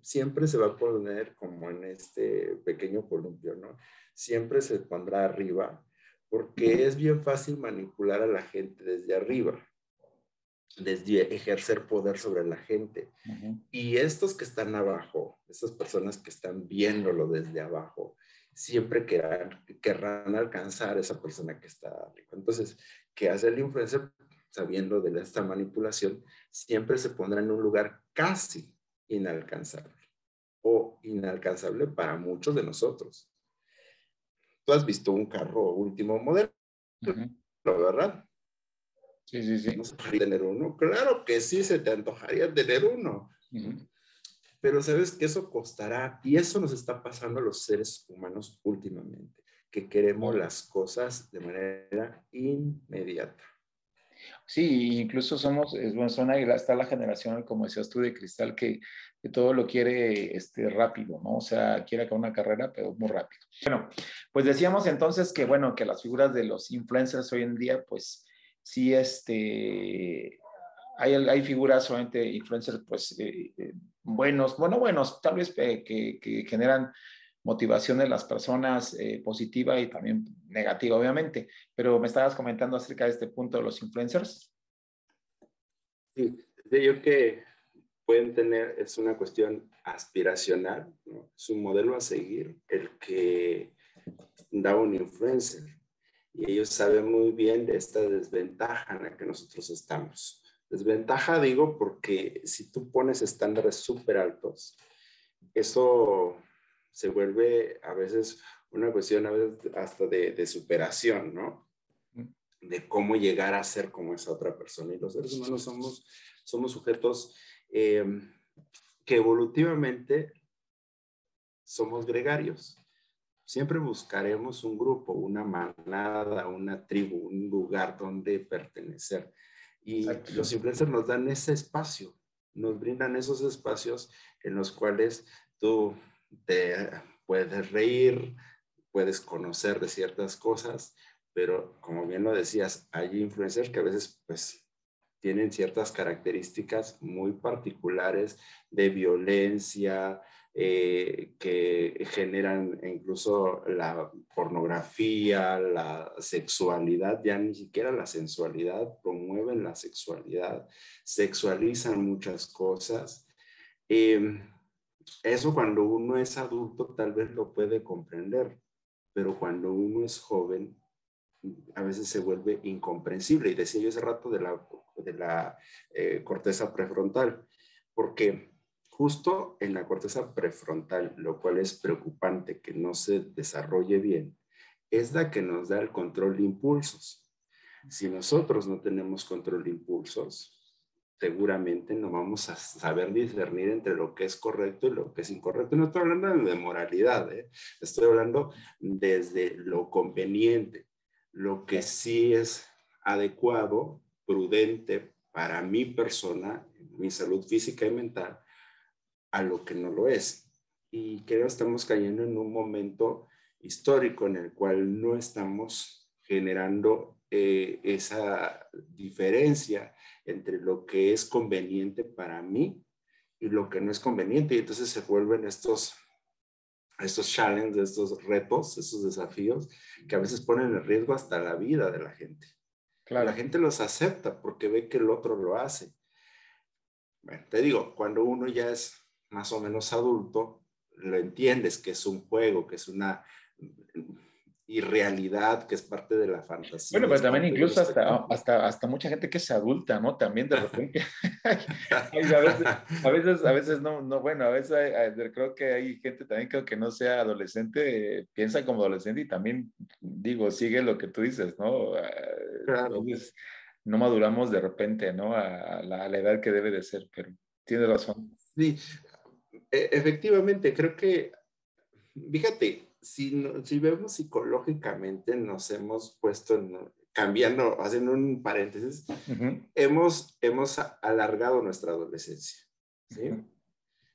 siempre se va a poner como en este pequeño columpio, ¿no? Siempre se pondrá arriba porque es bien fácil manipular a la gente desde arriba, desde ejercer poder sobre la gente. Y estos que están abajo, estas personas que están viéndolo desde abajo, siempre querrán, querrán alcanzar a esa persona que está arriba. Entonces, ¿qué hace el influencer? Sabiendo de esta manipulación, siempre se pondrá en un lugar casi inalcanzable o inalcanzable para muchos de nosotros. Tú has visto un carro último modelo, ¿verdad? Sí, sí, sí. ¿No tener uno? Claro que sí, se te antojaría tener uno. Pero sabes que eso costará, y eso nos está pasando a los seres humanos últimamente, que queremos las cosas de manera inmediata. Sí, incluso somos, es, bueno, está la generación, como decías tú, de cristal, que, que, todo lo quiere este, rápido, ¿no? O sea, quiere acabar una carrera, pero muy rápido. Bueno, pues decíamos entonces que, bueno, que las figuras de los influencers hoy en día, pues sí, este, hay, hay figuras, solamente influencers, pues, eh, eh, buenos, bueno, buenos, tal vez eh, que, generan motivación de las personas positiva y también negativa, obviamente. Pero me estabas comentando acerca de este punto de los influencers. Sí, yo que pueden tener, es una cuestión aspiracional, es un modelo a seguir el que da un influencer. Y ellos saben muy bien de esta desventaja en la que nosotros estamos. Desventaja digo porque si tú pones estándares súper altos, eso se vuelve a veces una cuestión a veces hasta de, superación, ¿no? De cómo llegar a ser como esa otra persona. Y los seres humanos somos, somos sujetos eh, que evolutivamente somos gregarios. Siempre buscaremos un grupo, una manada, una tribu, un lugar donde pertenecer. Y los influencers nos dan ese espacio, nos brindan esos espacios en los cuales tú te puedes reír, puedes conocer de ciertas cosas, pero como bien lo decías, hay influencers que a veces pues tienen ciertas características muy particulares de violencia, eh, que generan incluso la pornografía, la sexualidad, ya ni siquiera la sensualidad, promueven la sexualidad, sexualizan muchas cosas. Em, eso cuando uno es adulto tal vez lo puede comprender, pero cuando uno es joven a veces se vuelve incomprensible. Y decía yo hace rato de la, de la eh, corteza prefrontal, porque justo en la corteza prefrontal, lo cual es preocupante que no se desarrolle bien, es la que nos da el control de impulsos. Si nosotros no tenemos control de impulsos, seguramente no vamos a saber discernir entre lo que es correcto y lo que es incorrecto. No estoy hablando de moralidad, ¿eh? estoy hablando desde lo conveniente, lo que sí es adecuado, prudente para mi persona, mi salud física y mental, a lo que no lo es. Y creo que estamos cayendo en un momento histórico en el cual no estamos generando eh, esa diferencia entre lo que es conveniente para mí y lo que no es conveniente. Y entonces se vuelven estos, estos challenges, estos retos, estos desafíos que a veces ponen en riesgo hasta la vida de la gente. Claro. La gente los acepta porque ve que el otro lo hace. Bueno, te digo, cuando uno ya es más o menos adulto, lo entiendes que es un juego, que es una irrealidad, que es parte de la fantasía. Bueno, pero también incluso hasta, hasta, hasta mucha gente que es adulta, ¿no? También de repente. a, veces, a, veces, no, no, bueno, a veces creo que hay gente también creo que no sea adolescente, piensa como adolescente y también, digo, sigue lo que tú dices, ¿no? Ah, claro. no maduramos de repente, ¿no? A, la, a la edad que debe de ser, pero tiene razón. Sí, e, efectivamente, creo que, fíjate, si, si vemos psicológicamente, nos hemos puesto, cambiando, haciendo un paréntesis, hemos, hemos alargado nuestra adolescencia. ¿sí?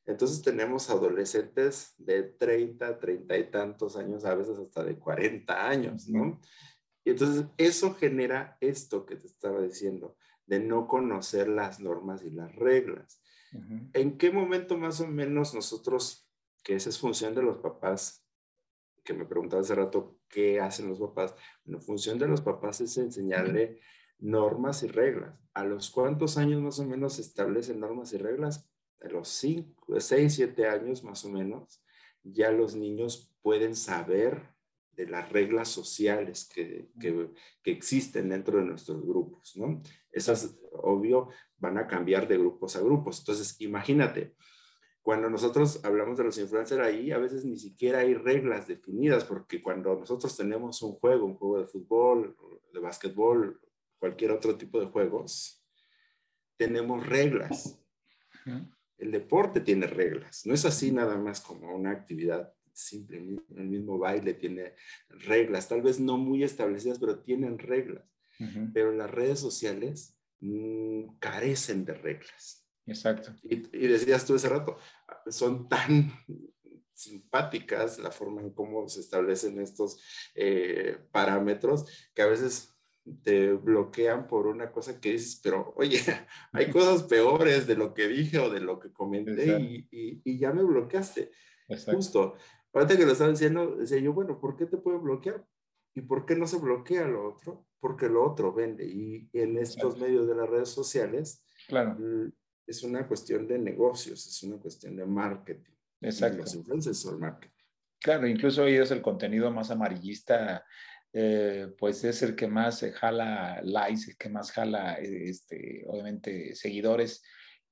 Entonces tenemos adolescentes de 30, 30 y tantos años, a veces hasta de 40 años, ¿no? Y entonces eso genera esto que te estaba diciendo, de no conocer las normas y las reglas. ¿En qué momento más o menos nosotros, que esa es función de los papás, que me preguntaba hace rato, ¿qué hacen los papás? La función de los papás es enseñarle normas y reglas. ¿A los cuántos años más o menos se establecen normas y reglas? A los 5, 6, 7 años más o menos, ya los niños pueden saber de las reglas sociales que, que, que, existen dentro de nuestros grupos, ¿no? Esas, obvio, van a cambiar de grupos a grupos. Entonces, imagínate, cuando nosotros hablamos de los influencers ahí, a veces ni siquiera hay reglas definidas, porque cuando nosotros tenemos un juego, un juego de fútbol, de básquetbol, cualquier otro tipo de juegos, tenemos reglas. El deporte tiene reglas, no es así nada más como una actividad simple, el mismo baile tiene reglas, tal vez no muy establecidas, pero tienen reglas. Pero las redes sociales Mm, carecen de reglas. Exacto. Y, decías tú ese rato, son tan simpáticas la forma en cómo se establecen estos eh, parámetros que a veces te bloquean por una cosa que dices, pero oye, hay cosas peores de lo que dije o de lo que comenté y, y, ya me bloqueaste. Justo. Ahorita que lo estaba diciendo, decía yo, bueno, ¿por qué te puedo bloquear? ¿Y por qué no se bloquea lo otro? porque lo otro vende. Y en estos medios de las redes sociales, claro. Es una cuestión de negocios, es una cuestión de marketing. Exacto. Los influencers son marketing. Claro, incluso ellos el contenido más amarillista, eh, pues es el que más jala likes, el que más jala, este, obviamente, seguidores.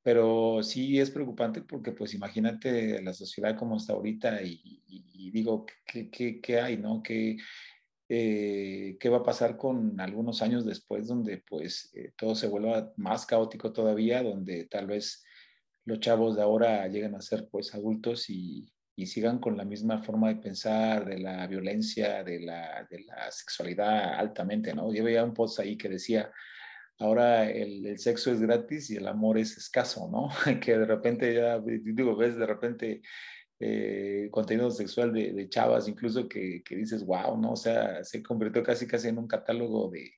Pero sí es preocupante porque, pues, imagínate la sociedad como está ahorita y, digo, ¿qué, ¿qué, qué, hay, no? ¿Qué, eh, qué va a pasar con algunos años después donde pues eh, todo se vuelva más caótico todavía, donde tal vez los chavos de ahora lleguen a ser pues adultos y, y sigan con la misma forma de pensar de la violencia, de la, de la sexualidad altamente, ¿no? Yo veía un post ahí que decía, ahora el, el, sexo es gratis y el amor es escaso, ¿no? que de repente ya, digo, ves de repente eh, contenido sexual de, de, chavas, incluso que, que, dices, wow, ¿no? O sea, se convirtió casi casi en un catálogo de,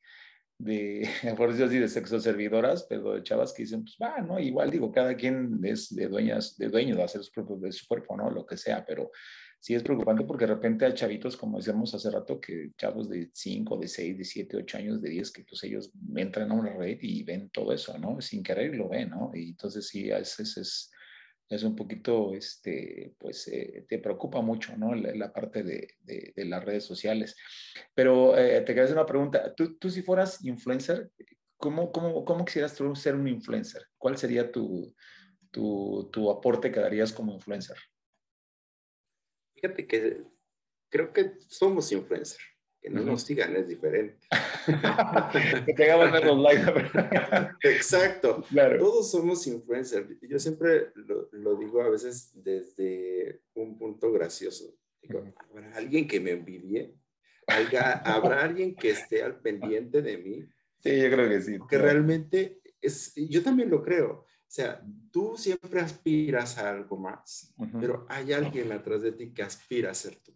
de por decirlo así, de sexo servidoras, pero de chavas que dicen, pues va, ¿no? Igual digo, cada quien es de dueñas, de dueño de hacer sus propios, de su cuerpo, ¿no? Lo que sea, pero sí es preocupante porque de repente hay chavitos, como decíamos hace rato, que chavos de 5, de 6, de 7, 8 años, de 10, que pues ellos entran a una red y ven todo eso, ¿no? Sin querer lo ven, ¿no? Y entonces sí, a veces es es un poquito, este, pues eh, te preocupa mucho, ¿no? La, parte de, de, las redes sociales. Pero eh, te quería hacer una pregunta. ¿Tú, tú si fueras influencer, ¿cómo, cómo, cómo quisieras ser un influencer? ¿Cuál sería tu, tu, tu aporte que darías como influencer? Fíjate que creo que somos influencers que no nos sigan es diferente. que tengamos menos likes. Exacto. Claro. Todos somos influencers. Yo siempre lo, lo, digo a veces desde un punto gracioso. Digo, ¿habrá alguien que me envidie? ¿Habrá alguien que esté al pendiente de mí? Sí, yo creo que sí. Que realmente es, yo también lo creo. O sea, tú siempre aspiras a algo más, pero hay alguien atrás de ti que aspira a ser tú.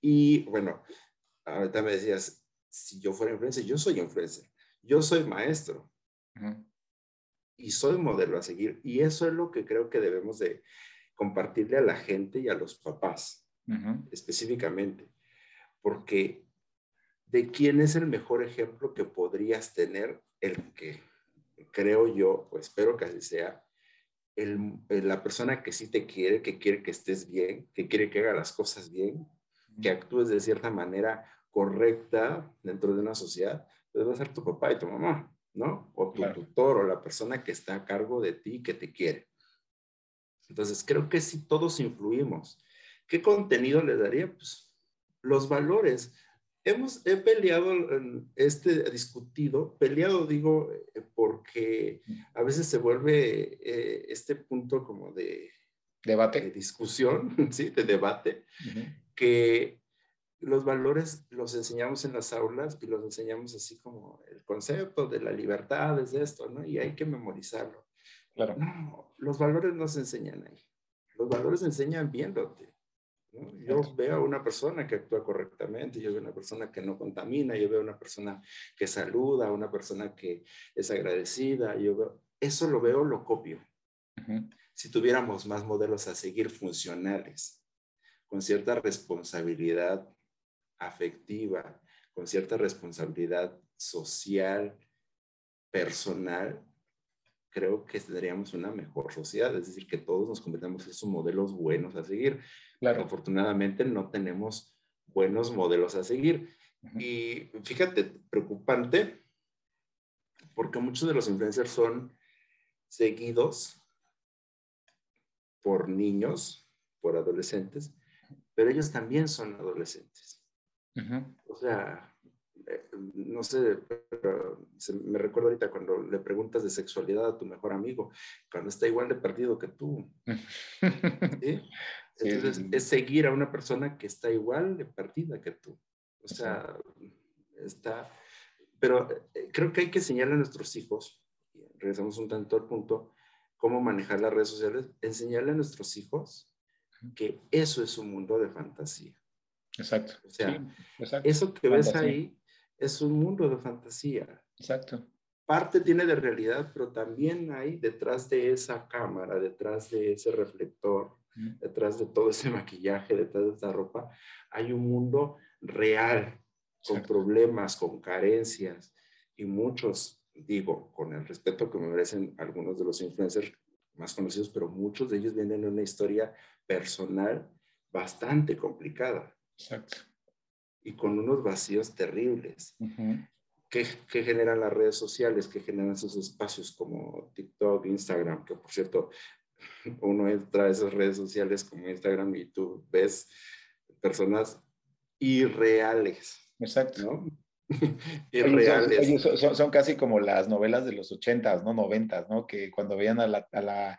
Y bueno, ahorita me decías, si yo fuera influencer, yo soy influencer, yo soy maestro. Y soy modelo a seguir. Y eso es lo que creo que debemos de compartirle a la gente y a los papás, específicamente, porque de quién es el mejor ejemplo que podrías tener, el que creo yo, o espero que así sea, el, la persona que sí te quiere, que quiere que estés bien, que quiere que haga las cosas bien, que actúes de cierta manera correcta dentro de una sociedad, pues va a ser tu papá y tu mamá, ¿no? O tu tutor o la persona que está a cargo de ti, que te quiere. Entonces, creo que si todos influimos. ¿Qué contenido le daría? Pues los valores. Hemos, he peleado, este discutido, peleado digo, eh, porque a veces se vuelve eh, este punto como de debate, de discusión, sí, de debate, que los valores los enseñamos en las aulas y los enseñamos así como el concepto de la libertad es esto, ¿no? Y hay que memorizarlo. Claro. No, los valores no se enseñan ahí. Los valores se enseñan viéndote. ¿no? Yo veo a una persona que actúa correctamente, yo veo a una persona que no contamina, yo veo a una persona que saluda, a una persona que es agradecida, yo veo, eso lo veo, lo copio. Si tuviéramos más modelos a seguir funcionales, con cierta responsabilidad afectiva, con cierta responsabilidad social, personal, creo que tendríamos una mejor sociedad, es decir, que todos nos convertamos en esos modelos buenos a seguir. Claro. Afortunadamente no tenemos buenos modelos a seguir. Y fíjate, preocupante, porque muchos de los influencers son seguidos por niños, por adolescentes, pero ellos también son adolescentes. O sea, eh, no sé, pero me recuerdo ahorita cuando le preguntas de sexualidad a tu mejor amigo, cuando está igual de perdido que tú. ¿sí? Entonces, es seguir a una persona que está igual de perdida que tú. O sea, está... Pero eh, creo que hay que enseñarle a nuestros hijos, regresamos un tanto al punto, cómo manejar las redes sociales, enseñarle a nuestros hijos que eso es un mundo de fantasía. Exacto. O sea, eso que ves ahí es un mundo de fantasía. Exacto. Parte tiene de realidad, pero también hay detrás de esa cámara, detrás de ese reflector, detrás de todo ese maquillaje, detrás de esa ropa, hay un mundo real, con problemas, con carencias y muchos digo, con el respeto que me merecen algunos de los influencers más conocidos, pero muchos de ellos vienen de una historia personal bastante complicada. Exacto. Y con unos vacíos terribles. ¿Qué, generan las redes sociales? ¿Qué generan esos espacios como TikTok, Instagram? Que por cierto, uno entra a esas redes sociales como Instagram y tú ves personas irreales. Exacto. ¿no? son, casi como las novelas de los ochentas, ¿no? Noventas, ¿no? Que cuando veían a la, a la,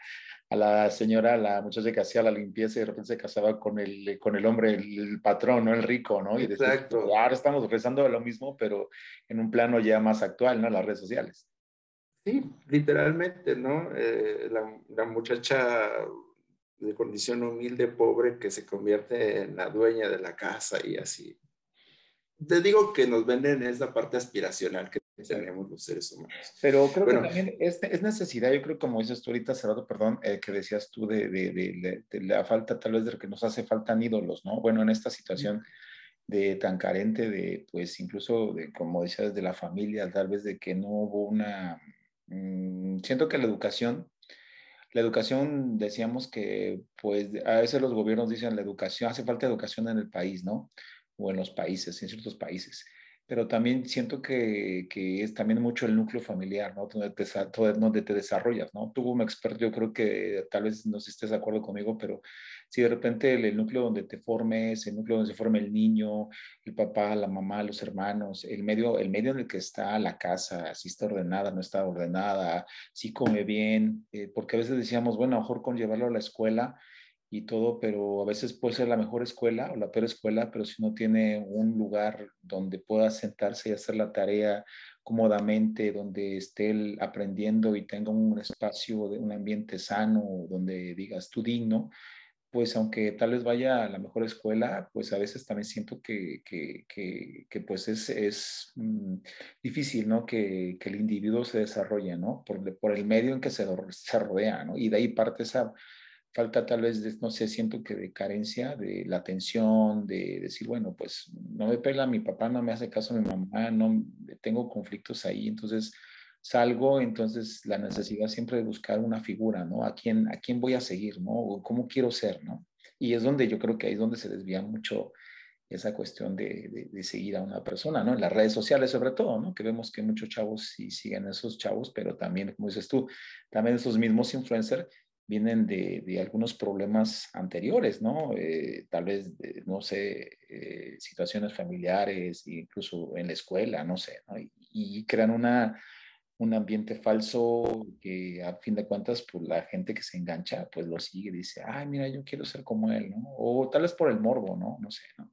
a la señora, la muchacha que hacía la limpieza y de repente se casaba con el, con el hombre, el, patrón, ¿no? El rico, ¿no? Y Exacto. Después, ahora estamos rezando lo mismo, pero en un plano ya más actual, ¿no? Las redes sociales. Sí, literalmente, ¿no? Eh, la, la muchacha de condición humilde, pobre, que se convierte en la dueña de la casa y así te digo que nos venden esa parte aspiracional que tenemos los seres humanos. Pero creo que también es, es, necesidad, yo creo, como dices tú ahorita, Cerrado, perdón, eh, que decías tú de, de, de, la falta, tal vez de que nos hace falta ídolos, ¿no? Bueno, en esta situación de tan carente de, pues, incluso, de, como decías, de la familia, tal vez de que no hubo una... Mm, siento que la educación la educación, decíamos que, pues, a veces los gobiernos dicen la educación, hace falta educación en el país, ¿no? O en los países, en ciertos países. Pero también siento que, que es también mucho el núcleo familiar, ¿no? Donde te, donde te desarrollas, ¿no? Tú como experto, yo creo que tal vez no estés de acuerdo conmigo, pero si de repente el, núcleo donde te formes, el núcleo donde se forma el niño, el papá, la mamá, los hermanos, el medio, el medio en el que está la casa, si está ordenada, no está ordenada, si come bien, eh, porque a veces decíamos, bueno, a lo mejor con llevarlo a la escuela, y todo, pero a veces puede ser la mejor escuela o la peor escuela, pero si no tiene un lugar donde pueda sentarse y hacer la tarea cómodamente, donde esté aprendiendo y tenga un espacio, de un ambiente sano, donde digas tú digno, pues aunque tal vez vaya a la mejor escuela, pues a veces también siento que, que, que, pues es, es mm, difícil, ¿no? Que, el individuo se desarrolle, ¿no? Por, por el medio en que se, se rodea, ¿no? Y de ahí parte esa falta tal vez, no sé, siento que de carencia, de la atención, de decir, bueno, pues no me pela mi papá, no me hace caso mi mamá, no tengo conflictos ahí, entonces salgo, entonces la necesidad siempre de buscar una figura, ¿no? ¿A quién, a quién voy a seguir, ¿no? ¿Cómo quiero ser, ¿no? Y es donde yo creo que ahí es donde se desvía mucho esa cuestión de, de, seguir a una persona, ¿no? En las redes sociales sobre todo, ¿no? Que vemos que muchos chavos sí siguen esos chavos, pero también, como dices tú, también esos mismos influencers vienen de, de algunos problemas anteriores, ¿no? Eh, tal vez, no sé, eh, situaciones familiares, incluso en la escuela, no sé, ¿no? Y, crean una, un ambiente falso que a fin de cuentas, pues la gente que se engancha, pues lo sigue, dice, ay, mira, yo quiero ser como él, ¿no? O tal vez por el morbo, ¿no? No sé, ¿no?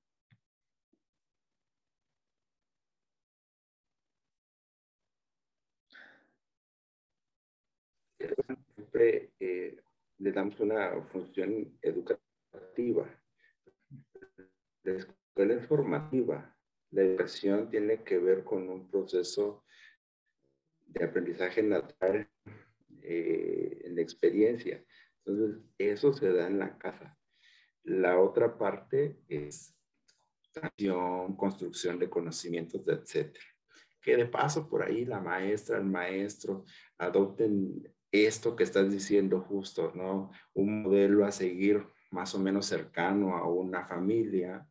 Siempre eh, le damos una función educativa. La escuela es formativa. La educación tiene que ver con un proceso de aprendizaje natural eh, en la experiencia. Entonces, eso se da en la casa. La otra parte es construcción de conocimientos, etc. Que de paso por ahí la maestra, el maestro adopten esto que estás diciendo justo, ¿no? Un modelo a seguir más o menos cercano a una familia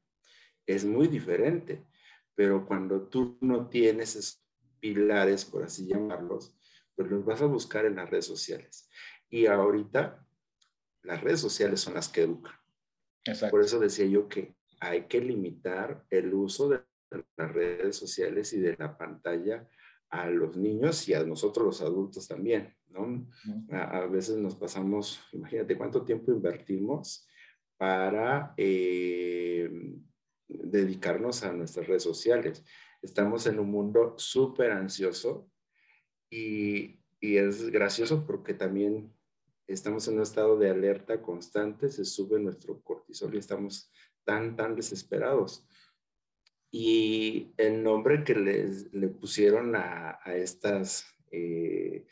es muy diferente, pero cuando tú no tienes esos pilares, por así llamarlos, pues los vas a buscar en las redes sociales. Y ahorita las redes sociales son las que educan. Por eso decía yo que hay que limitar el uso de las redes sociales y de la pantalla a los niños y a nosotros los adultos también, ¿no? A, veces nos pasamos, imagínate cuánto tiempo invertimos para eh, dedicarnos a nuestras redes sociales. Estamos en un mundo súper ansioso y, y es gracioso porque también estamos en un estado de alerta constante, se sube nuestro cortisol y estamos tan, tan desesperados. Y el nombre que les, le pusieron a, a estas eh,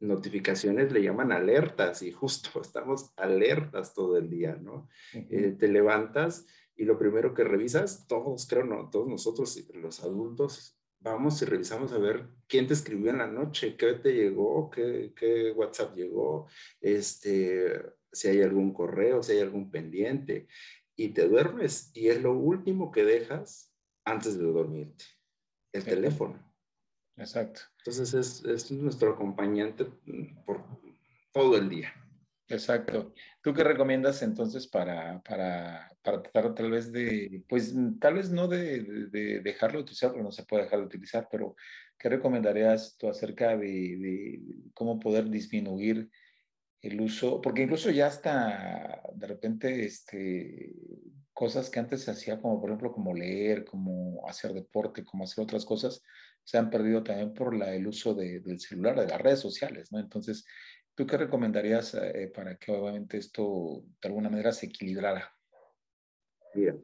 notificaciones le llaman alertas y justo estamos alertas todo el día, ¿no? Eh, te levantas y lo primero que revisas, todos creo, no, todos nosotros, los adultos, vamos y revisamos a ver quién te escribió en la noche, qué te llegó, qué, qué WhatsApp llegó, este, si hay algún correo, si hay algún pendiente, y te duermes y es lo último que dejas antes de dormirte, el teléfono. Exacto. Entonces es, es, nuestro acompañante por todo el día. Exacto. ¿Tú qué recomiendas entonces para, para, para tratar tal vez de, pues tal vez no de, de, dejarlo de utilizar, porque no se puede dejar de utilizar, pero ¿qué recomendarías tú acerca de, de cómo poder disminuir el uso? Porque incluso ya hasta de repente, este, cosas que antes se hacía, como por ejemplo, como leer, como hacer deporte, como hacer otras cosas, se han perdido también por la, el uso del celular, de las redes sociales, ¿no? Entonces, ¿Tú qué recomendarías eh, para que obviamente esto de alguna manera se equilibrara? Mira,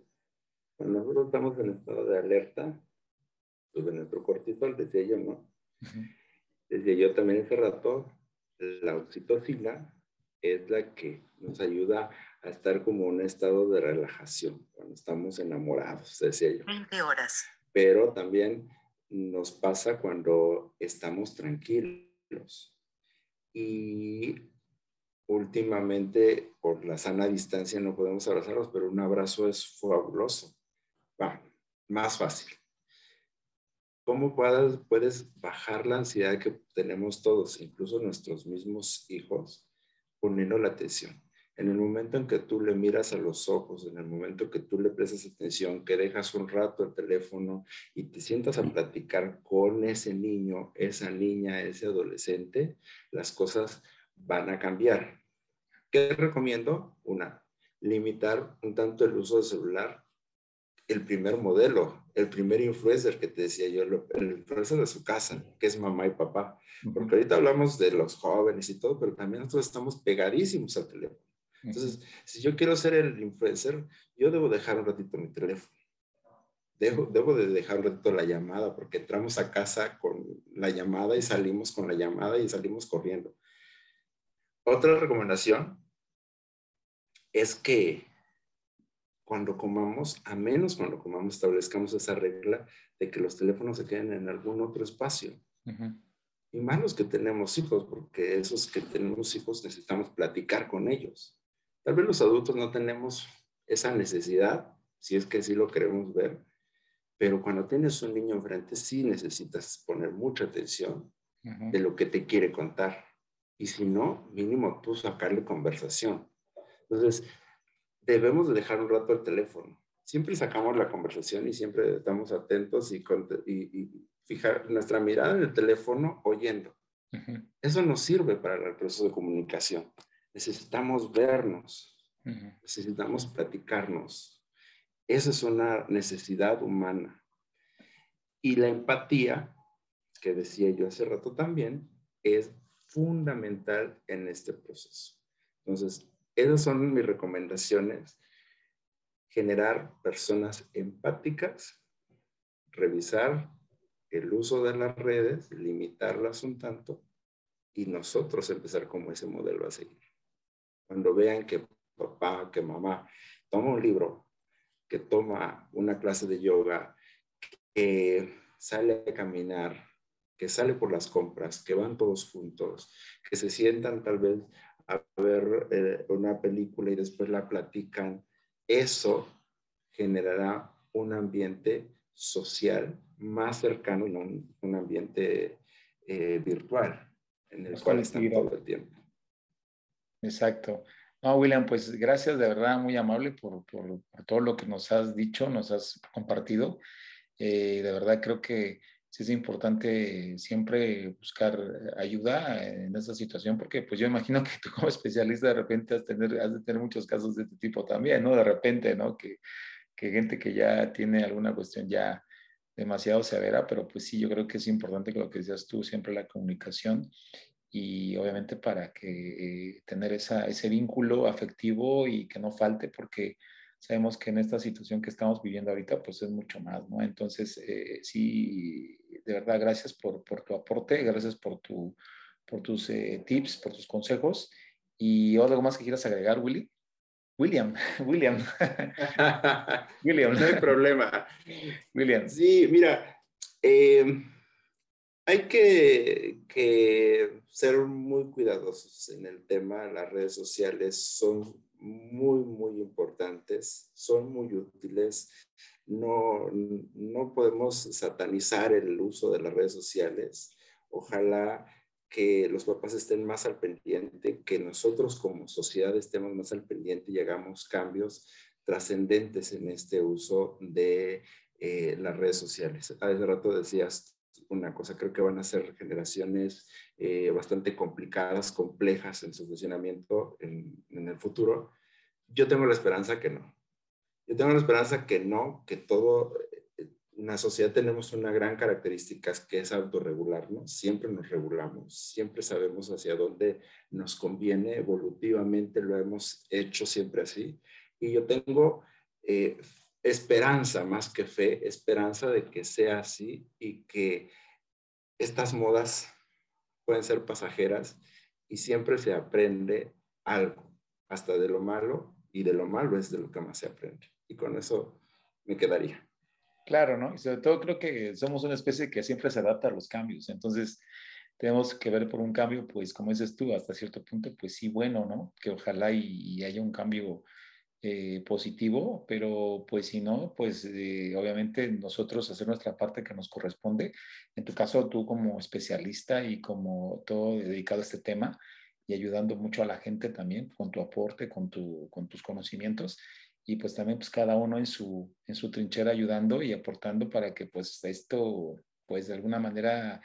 cuando nosotros estamos en estado de alerta, pues nuestro cortisol, decía yo, ¿no? Decía yo también ese rato, la oxitocina es la que nos ayuda a estar como en un estado de relajación, cuando estamos enamorados, decía yo. 20 horas. Pero también nos pasa cuando estamos tranquilos y últimamente por la sana distancia no podemos abrazarlos, pero un abrazo es fabuloso. Más fácil. ¿Cómo puedes bajar la ansiedad que tenemos todos, incluso nuestros mismos hijos, poniendo la atención? En el momento en que tú le miras a los ojos, en el momento que tú le prestas atención, que dejas un rato el teléfono y te sientas a platicar con ese niño, esa niña, ese adolescente, las cosas van a cambiar. ¿Qué recomiendo? Una, limitar un tanto el uso del celular. El primer modelo, el primer influencer que te decía yo, el influencer de su casa, que es mamá y papá. Porque ahorita hablamos de los jóvenes y todo, pero también nosotros estamos pegadísimos al teléfono. Entonces, si yo quiero ser el influencer, yo debo dejar un ratito mi teléfono. Debo, debo de dejar un ratito la llamada porque entramos a casa con la llamada y salimos con la llamada y salimos corriendo. Otra recomendación es que cuando comamos, a menos cuando comamos, establezcamos esa regla de que los teléfonos se queden en algún otro espacio. Y más los que tenemos hijos, porque esos que tenemos hijos necesitamos platicar con ellos. Tal vez los adultos no tenemos esa necesidad, si es que sí lo queremos ver, pero cuando tienes un niño enfrente sí necesitas poner mucha atención de lo que te quiere contar. Y si no, mínimo tú sacarle conversación. Entonces, debemos de dejar un rato el teléfono. Siempre sacamos la conversación y siempre estamos atentos y, y, fijar nuestra mirada en el teléfono oyendo. Eso nos sirve para el proceso de comunicación necesitamos vernos, necesitamos platicarnos. Esa es una necesidad humana. Y la empatía, que decía yo hace rato también, es fundamental en este proceso. Entonces, esas son mis recomendaciones. Generar personas empáticas, revisar el uso de las redes, limitarlas un tanto y nosotros empezar como ese modelo a seguir. Cuando vean que papá, que mamá toma un libro, que toma una clase de yoga, que sale a caminar, que sale por las compras, que van todos juntos, que se sientan tal vez a ver eh, una película y después la platican, eso generará un ambiente social más cercano, no un, ambiente eh, virtual en el cual están todo el tiempo. Exacto. No, William, pues gracias de verdad, muy amable por, por, todo lo que nos has dicho, nos has compartido. Eh, de verdad creo que sí es importante siempre buscar ayuda en esta situación, porque pues yo imagino que tú como especialista de repente has, tener, de tener muchos casos de este tipo también, ¿no? De repente, ¿no? Que, que gente que ya tiene alguna cuestión ya demasiado severa, pero pues sí, yo creo que es importante que lo que decías tú, siempre la comunicación y obviamente para que eh, tener esa, ese vínculo afectivo y que no falte porque sabemos que en esta situación que estamos viviendo ahorita pues es mucho más, ¿no? Entonces, eh, sí, de verdad, gracias por, por, tu aporte, gracias por, tu, por tus eh, tips, por tus consejos y algo más que quieras agregar, Willy. William, William. William. No hay problema. William. Sí, mira, Eh, hay que, ser muy cuidadosos en el tema. Las redes sociales son muy, muy importantes, son muy útiles. No, no podemos satanizar el uso de las redes sociales. Ojalá que los papás estén más al pendiente, que nosotros como sociedad estemos más al pendiente y hagamos cambios trascendentes en este uso de eh, las redes sociales. Hace rato decías una cosa, creo que van a ser generaciones eh, bastante complicadas, complejas en su funcionamiento en, en el futuro. Yo tengo la esperanza que no. Yo tengo la esperanza que no, que todo en la sociedad tenemos una gran característica que es autorregularnos, siempre nos regulamos, siempre sabemos hacia dónde nos conviene, evolutivamente lo hemos hecho siempre así. Y yo tengo eh, esperanza más que fe, esperanza de que sea así y que estas modas pueden ser pasajeras y siempre se aprende algo, hasta de lo malo y de lo malo es de lo que más se aprende. Y con eso me quedaría. Claro, ¿no? Y sobre todo creo que somos una especie que siempre se adapta a los cambios. Entonces, tenemos que ver por un cambio, pues, como dices tú, hasta cierto punto, pues sí, bueno, ¿no? Que ojalá y, haya un cambio eh, positivo, pero pues si no, pues eh, obviamente nosotros hacer nuestra parte que nos corresponde. En tu caso, tú como especialista y como todo dedicado a este tema y ayudando mucho a la gente también con tu aporte, con, tu, con tus conocimientos y pues también pues cada uno en su, en su trinchera ayudando y aportando para que pues esto pues de alguna manera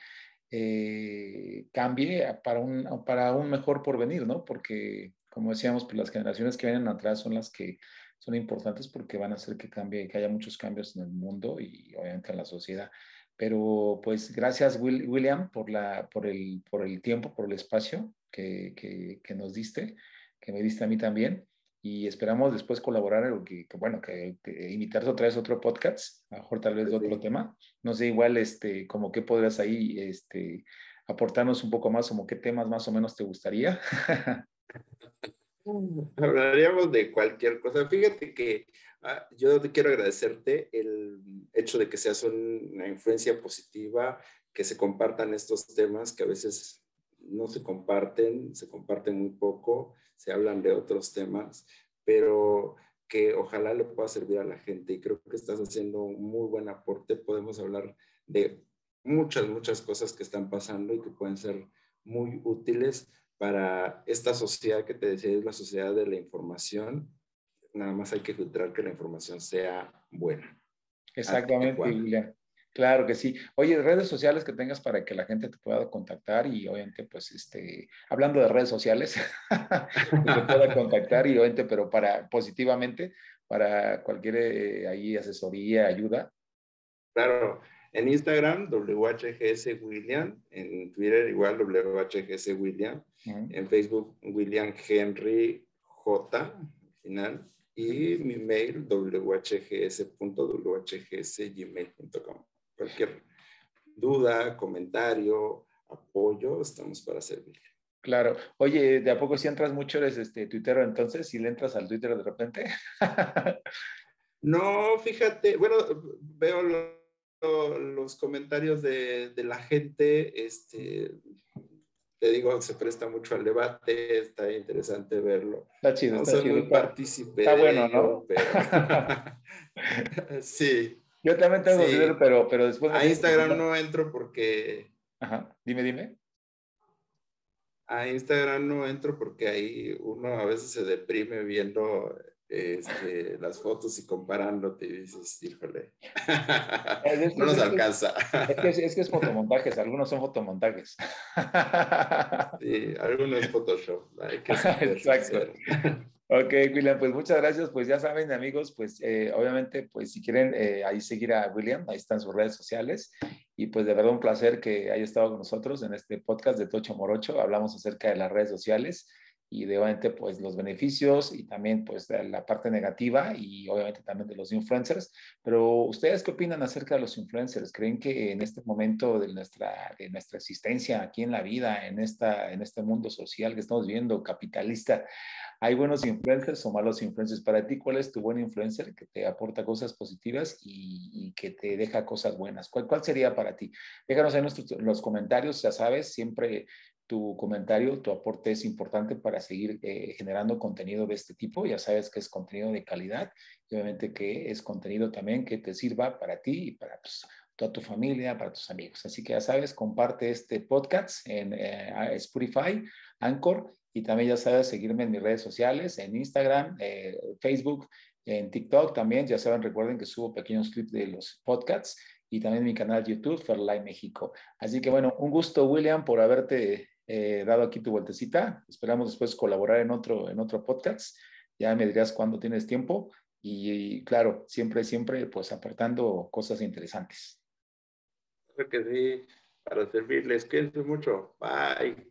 eh, cambie para un, para un mejor porvenir, ¿no? Porque como decíamos, pues las generaciones que vienen atrás son las que son importantes porque van a hacer que cambie, que haya muchos cambios en el mundo y obviamente en la sociedad. Pero pues gracias William por, la, por, el, por el tiempo, por el espacio que, que, que nos diste, que me diste a mí también y esperamos después colaborar, que, que bueno, que, invitarte otra vez a otro podcast, a lo mejor tal vez de otro tema. No sé, igual, este, como qué podrías ahí, este, aportarnos un poco más, como qué temas más o menos te gustaría. Hablaríamos de cualquier cosa. Fíjate que ah, yo quiero agradecerte el hecho de que seas una influencia positiva, que se compartan estos temas que a veces no se comparten, se comparten muy poco, se hablan de otros temas, pero que ojalá le pueda servir a la gente y creo que estás haciendo un muy buen aporte. Podemos hablar de muchas, muchas cosas que están pasando y que pueden ser muy útiles para esta sociedad que te decía es la sociedad de la información. Nada más hay que filtrar que la información sea buena. Exactamente, Julia. Claro que sí. Oye, redes sociales que tengas para que la gente te pueda contactar y obviamente, pues, este, hablando de redes sociales, te pueda contactar y obviamente, pero para positivamente, para cualquier eh, ahí asesoría, ayuda. Claro, en Instagram, WHGS William, en Twitter igual WHGS William, en Facebook William Henry J, final, y mi mail whgs.whgs.gmail.com cualquier duda, comentario, apoyo, estamos para servirle. Claro. Oye, ¿de a poco si entras mucho eres este Twitter entonces? ¿Si le entras al Twitter de repente? no, fíjate, bueno, veo los comentarios de, la gente, este, te digo, se presta mucho al debate, está interesante verlo. Está chido, no está soy muy partícipe. Está bueno, ¿no? sí. Yo también tengo Twitter, pero, pero después... A Instagram no entro porque... Ajá, dime, dime. A Instagram no entro porque ahí uno a veces se deprime viendo este, las fotos y comparándote y dices, híjole, no nos alcanza. Es que es, es que es fotomontajes, algunos son fotomontajes. Sí, algunos es Photoshop. Hay que Exacto. Ok, William, pues muchas gracias. Pues ya saben, amigos, pues eh, obviamente, pues si quieren eh, ahí seguir a William, ahí están sus redes sociales. Y pues de verdad un placer que haya estado con nosotros en este podcast de Tocho Morocho. Hablamos acerca de las redes sociales y de obviamente pues los beneficios y también pues la parte negativa y obviamente también de los influencers. Pero ustedes qué opinan acerca de los influencers? ¿Creen que en este momento de nuestra, de nuestra existencia aquí en la vida, en, esta, en este mundo social que estamos viviendo, capitalista, hay buenos influencers o malos influencers? Para ti, ¿cuál es tu buen influencer que te aporta cosas positivas y, que te deja cosas buenas? ¿Cuál, ¿Cuál, sería para ti? Déjanos en los comentarios, ya sabes, siempre tu comentario, tu aporte es importante para seguir eh, generando contenido de este tipo. Ya sabes que es contenido de calidad y obviamente que es contenido también que te sirva para ti y para pues, toda tu familia, para tus amigos. Así que ya sabes, comparte este podcast en eh, Spotify, Anchor y también ya sabes seguirme en mis redes sociales, en Instagram, eh, Facebook, en TikTok también. Ya saben, recuerden que subo pequeños clips de los podcasts y también mi canal YouTube, Fairlight México. Así que bueno, un gusto, William, por haberte eh, dado aquí tu vueltecita. Esperamos después colaborar en otro, en otro podcast. Ya me dirás cuándo tienes tiempo. Y, claro, siempre, siempre, pues aportando cosas interesantes. Creo que sí, para servirles. Cuídense mucho. Bye.